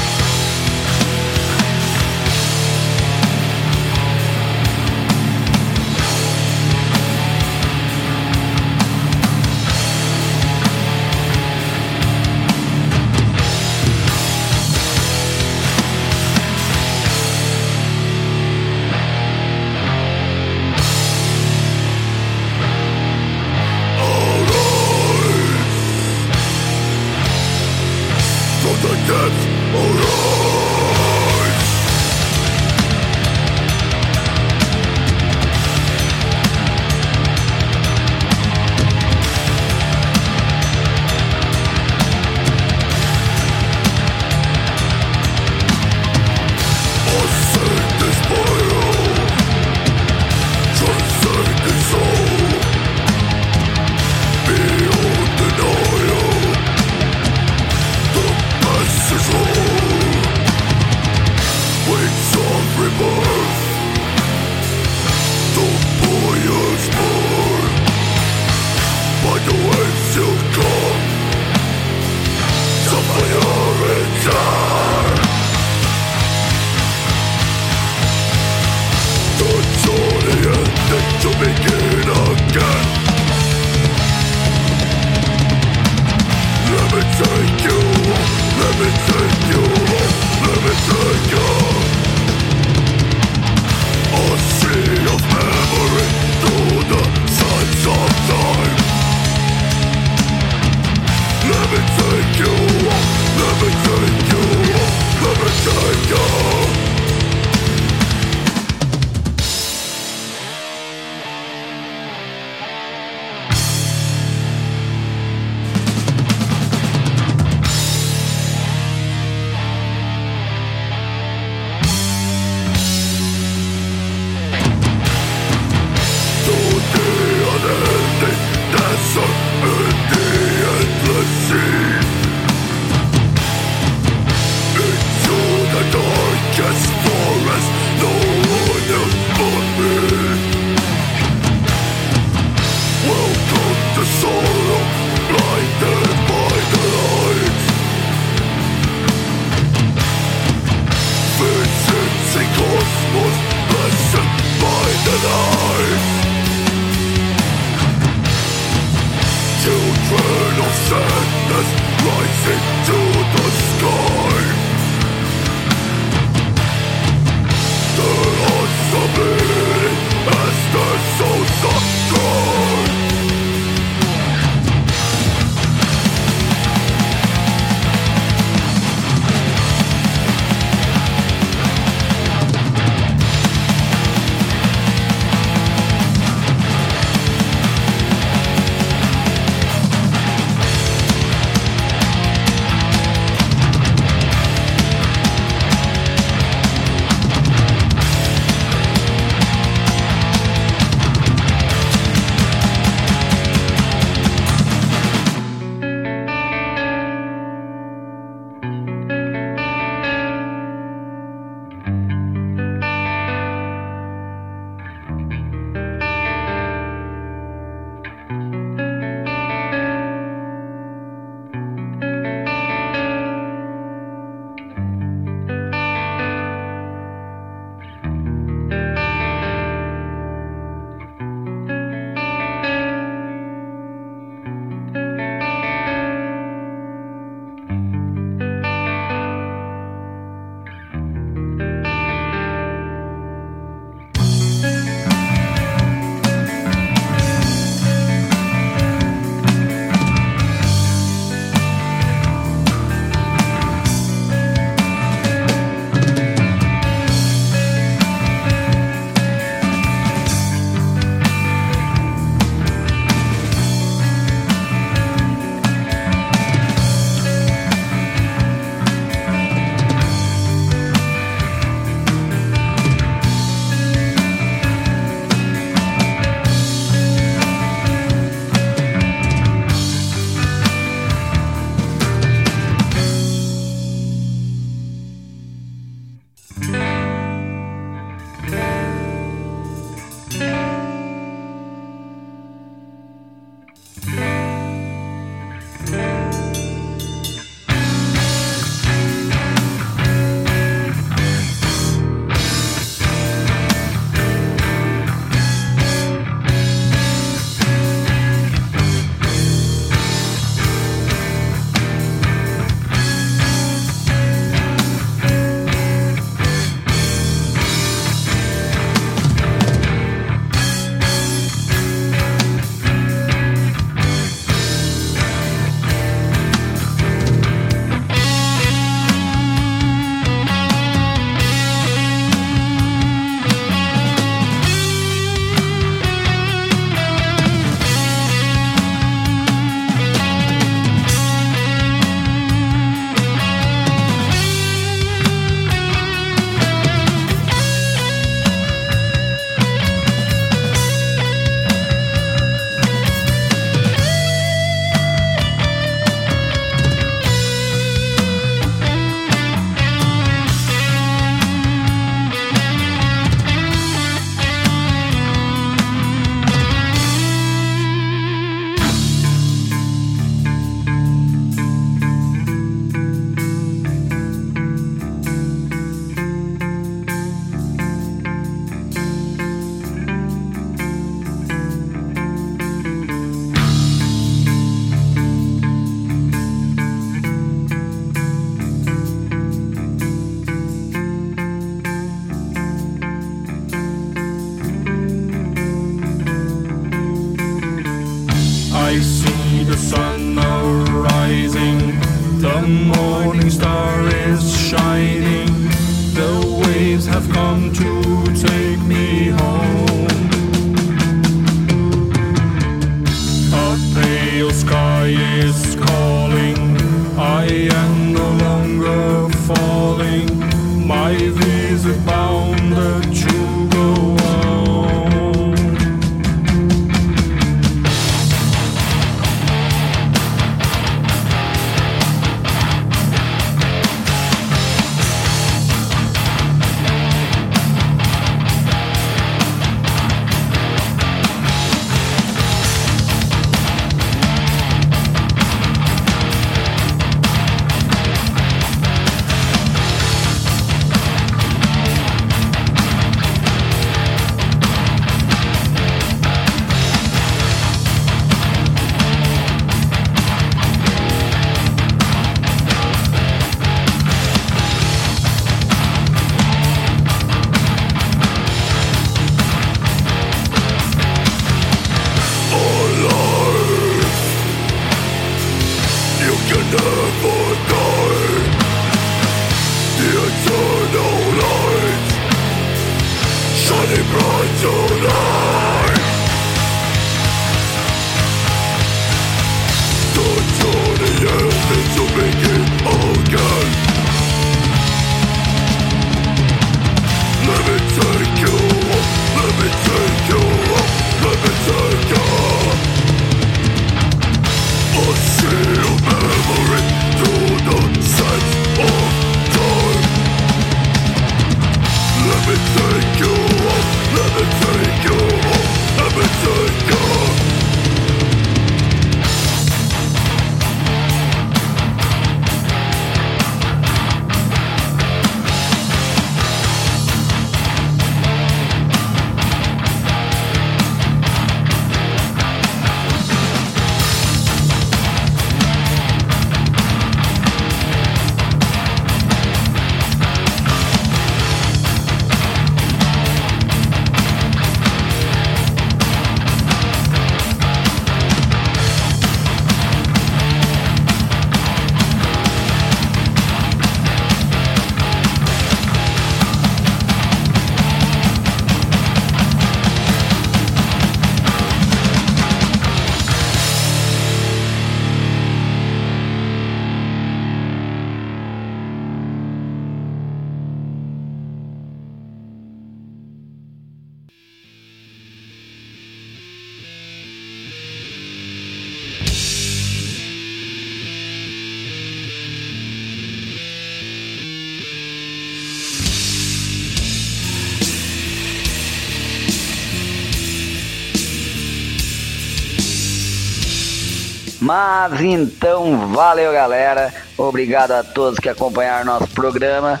Mas então, valeu galera. Obrigado a todos que acompanharam nosso programa.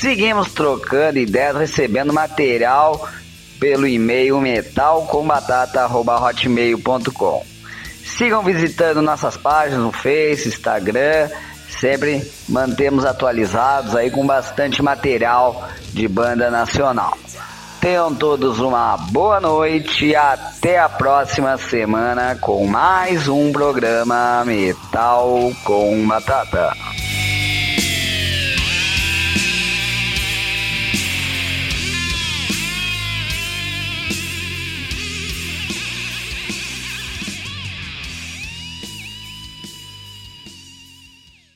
Seguimos trocando ideias, recebendo material pelo e-mail metalcombatata.hotmail.com. Sigam visitando nossas páginas no Face, Instagram. Sempre mantemos atualizados aí com bastante material de banda nacional. Tenham todos uma boa noite e até a próxima semana com mais um programa Metal com Batata.